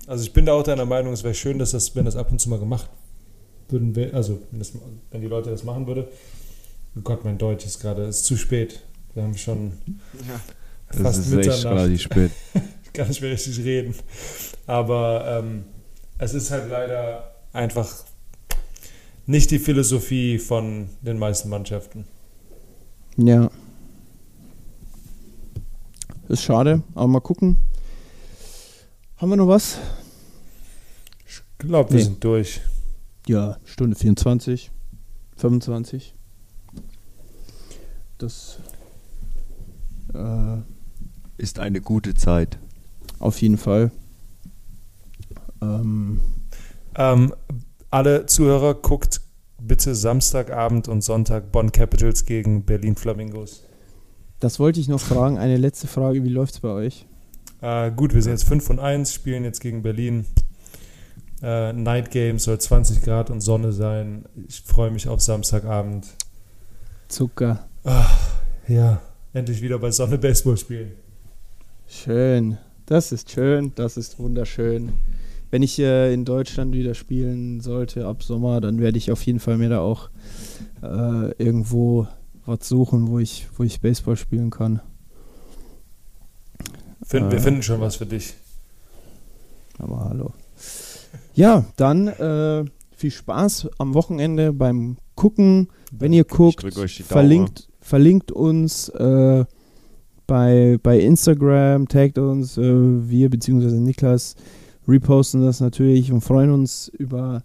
Also ich bin da auch deiner Meinung, es wäre schön, dass das, wenn das ab und zu mal gemacht würden, also wenn, das, wenn die Leute das machen würde. Oh Gott, mein Deutsch ist gerade, ist zu spät. Wir haben schon Ja. fast Das ist echt Mitternacht. relativ spät. Ich kann nicht mehr richtig reden. Aber ähm, es ist halt leider einfach nicht die Philosophie von den meisten Mannschaften. Ja. Ist schade, aber mal gucken. Haben wir noch was? Ich glaube, wir Nee. sind durch. Ja, Stunde 24, 25. Das äh, Ist eine gute Zeit. auf jeden Fall. Ähm, Ähm, alle Zuhörer, guckt bitte Samstagabend und Sonntag Bonn Capitals gegen Berlin Flamingos. das wollte ich noch fragen. Eine letzte Frage. Wie läuft's bei euch? Äh, gut, wir sind jetzt 5 von 1, spielen jetzt gegen Berlin. Äh, Night Game soll 20 Grad und Sonne sein. Ich freue mich auf Samstagabend. Zucker. Ja, endlich wieder bei Sonne Baseball spielen. Schön. Das ist schön. Das ist wunderschön. Wenn ich äh, in Deutschland wieder spielen sollte ab Sommer, dann werde ich auf jeden Fall mir da auch äh, irgendwo was suchen, wo ich, wo ich Baseball spielen kann. Finden, wir Äh. finden schon was für dich. Aber hallo. Ja, dann äh, viel Spaß am Wochenende beim Gucken. Wenn ihr guckt, verlinkt, verlinkt uns äh, bei, bei Instagram, taggt uns, äh, wir bzw. Niklas reposten das natürlich und freuen uns über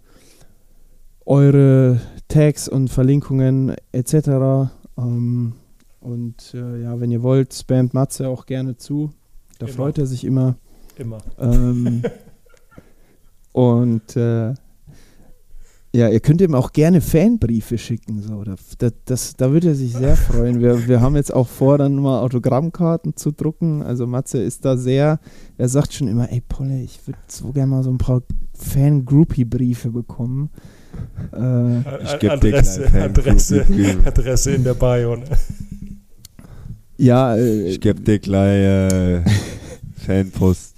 eure Tags und Verlinkungen etc. Ähm, und äh, ja, wenn ihr wollt, spamt Matze auch gerne zu. Da Immer. freut er sich immer. Immer. Ähm, und äh, ja, ihr könnt ihm auch gerne Fanbriefe schicken. So. Da, da, das, da würde er sich sehr freuen. Wir, wir haben jetzt auch vor, dann mal Autogrammkarten zu drucken. Also Matze ist da sehr, er sagt schon immer, ey Polle, ich würde so gerne mal so ein paar Fan-Groupie-Briefe bekommen. Äh, Ich geb dir Adresse, gleich Fan- Adresse, Groupie. Adresse in der Bio. Ne? ja, äh, Ich gebe dir gleich äh, Fanpost.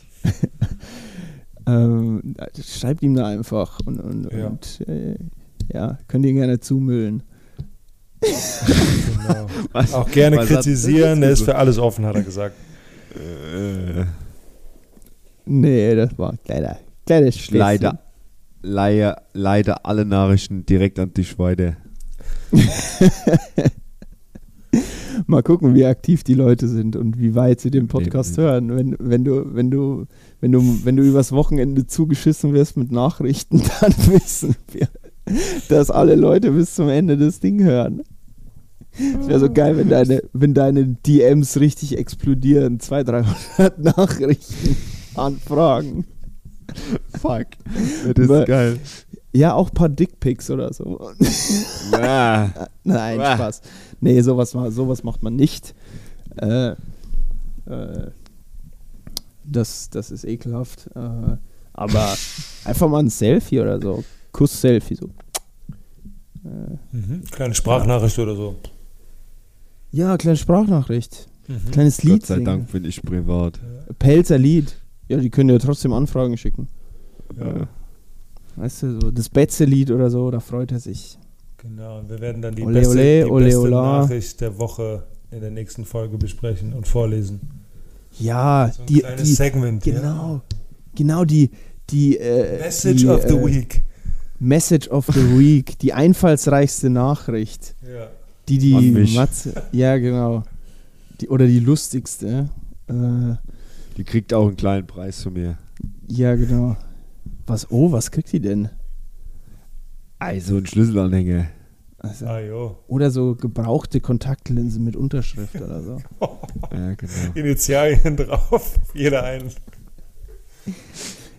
Ähm, schreibt ihm da einfach und, und, Ja. und äh, ja, könnt ihr gerne zumüllen. Genau. Was? Auch gerne kritisieren, er ist für alles offen, hat er gesagt. Äh, Nee, das war kleiner, kleines Späßchen. leider, leider, leider alle Nachrichten direkt an dich weiter. Mal gucken, wie aktiv die Leute sind und wie weit sie den Podcast Eben. hören. Wenn, wenn du, wenn du, wenn du, wenn du übers Wochenende zugeschissen wirst mit Nachrichten, dann wissen wir, dass alle Leute bis zum Ende das Ding hören. Es wäre so geil, wenn deine, wenn deine DMs richtig explodieren. 200, 300 Nachrichten, Anfragen. Fuck. Das ist geil. Ja, auch ein paar Dickpics oder so. Ah, Nein, Ah. Spaß. Nee, sowas, sowas macht man nicht. Äh, äh, das, das ist ekelhaft. Äh, aber einfach mal ein Selfie oder so. Kuss-Selfie so. Äh, Mhm. Kleine Sprachnachricht oder so. ja, kleine Sprachnachricht. Mhm. Kleines Lied Gott sei singen. Dank bin ich privat. Pelzer Lied. Ja, die können ja trotzdem Anfragen schicken. Ja. Weißt du, so das Betze-Lied oder so, da freut er sich. Genau, und wir werden dann die Ole, beste, ole, die ole, beste. Nachricht der Woche in der nächsten Folge besprechen und vorlesen. Ja, So ein die, kleines die Segment. genau, genau die, die, Ja. äh, Message die, of the äh, Week. Message of the Week, die einfallsreichste Nachricht, Ja. die die. Matze, ja genau, die, oder die lustigste. Äh, Die kriegt auch einen kleinen Preis von mir. ja genau. Was? Oh, was kriegt die denn? Also ein Schlüsselanhänger. Also, Ah, jo. oder so gebrauchte Kontaktlinsen mit Unterschrift oder so. Ja, genau. Initialien drauf. Jeder einen.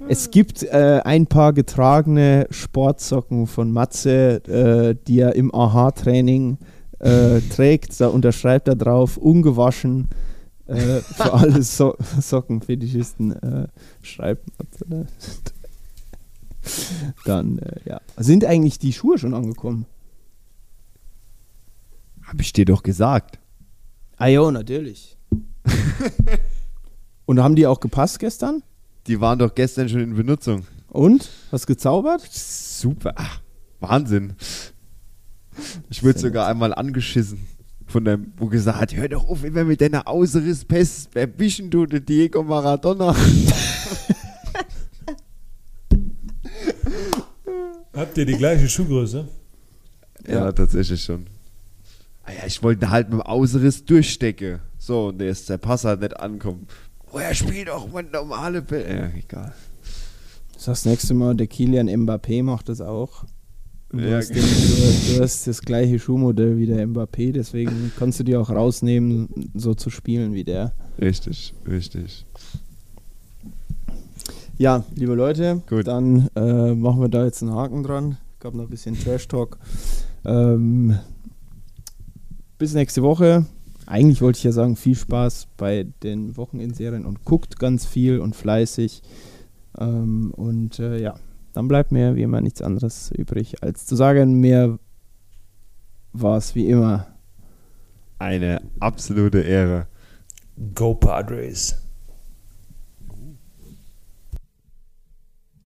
Es gibt äh, ein paar getragene Sportsocken von Matze, äh, die er im AHA-Training äh, trägt. Da unterschreibt er drauf, ungewaschen. Äh, für alle so Sockenfetischisten äh, schreibt Matze. Da. Dann, äh, ja. Sind eigentlich die Schuhe schon angekommen? Hab ich dir doch gesagt. Ah ja, natürlich. Und haben die auch gepasst gestern? Die waren doch gestern schon in Benutzung. Und? Was gezaubert? Super. Ach, Wahnsinn. Ich wurde sogar einmal angeschissen von dem, wo gesagt hat, hör doch auf, immer mit deiner Ausrisspest, wer bischen du, der Diego Maradona? Habt ihr die gleiche Schuhgröße? Ja, tatsächlich schon. Ah ja, ich wollte halt mit dem Ausriss durchstecken. So, und der ist der Pass hat nicht ankommen. Oh, er spielt doch mal normale Bälle. Ja, egal. Das, das nächste Mal, der Kilian Mbappé macht das auch. Du, Ja, hast, den, du, du hast das gleiche Schuhmodell wie der Mbappé, deswegen kannst du die auch rausnehmen, so zu spielen wie der. Richtig, richtig. Ja, liebe Leute, Gut. dann äh, machen wir da jetzt einen Haken dran. Gab noch ein bisschen Trash Talk. Ähm, bis nächste Woche. Eigentlich wollte ich ja sagen, viel Spaß bei den Wochenendserien und guckt ganz viel und fleißig. Ähm, und äh, ja, dann bleibt mir wie immer nichts anderes übrig, als zu sagen, mir war es wie immer. Eine absolute Ehre. Go Padres.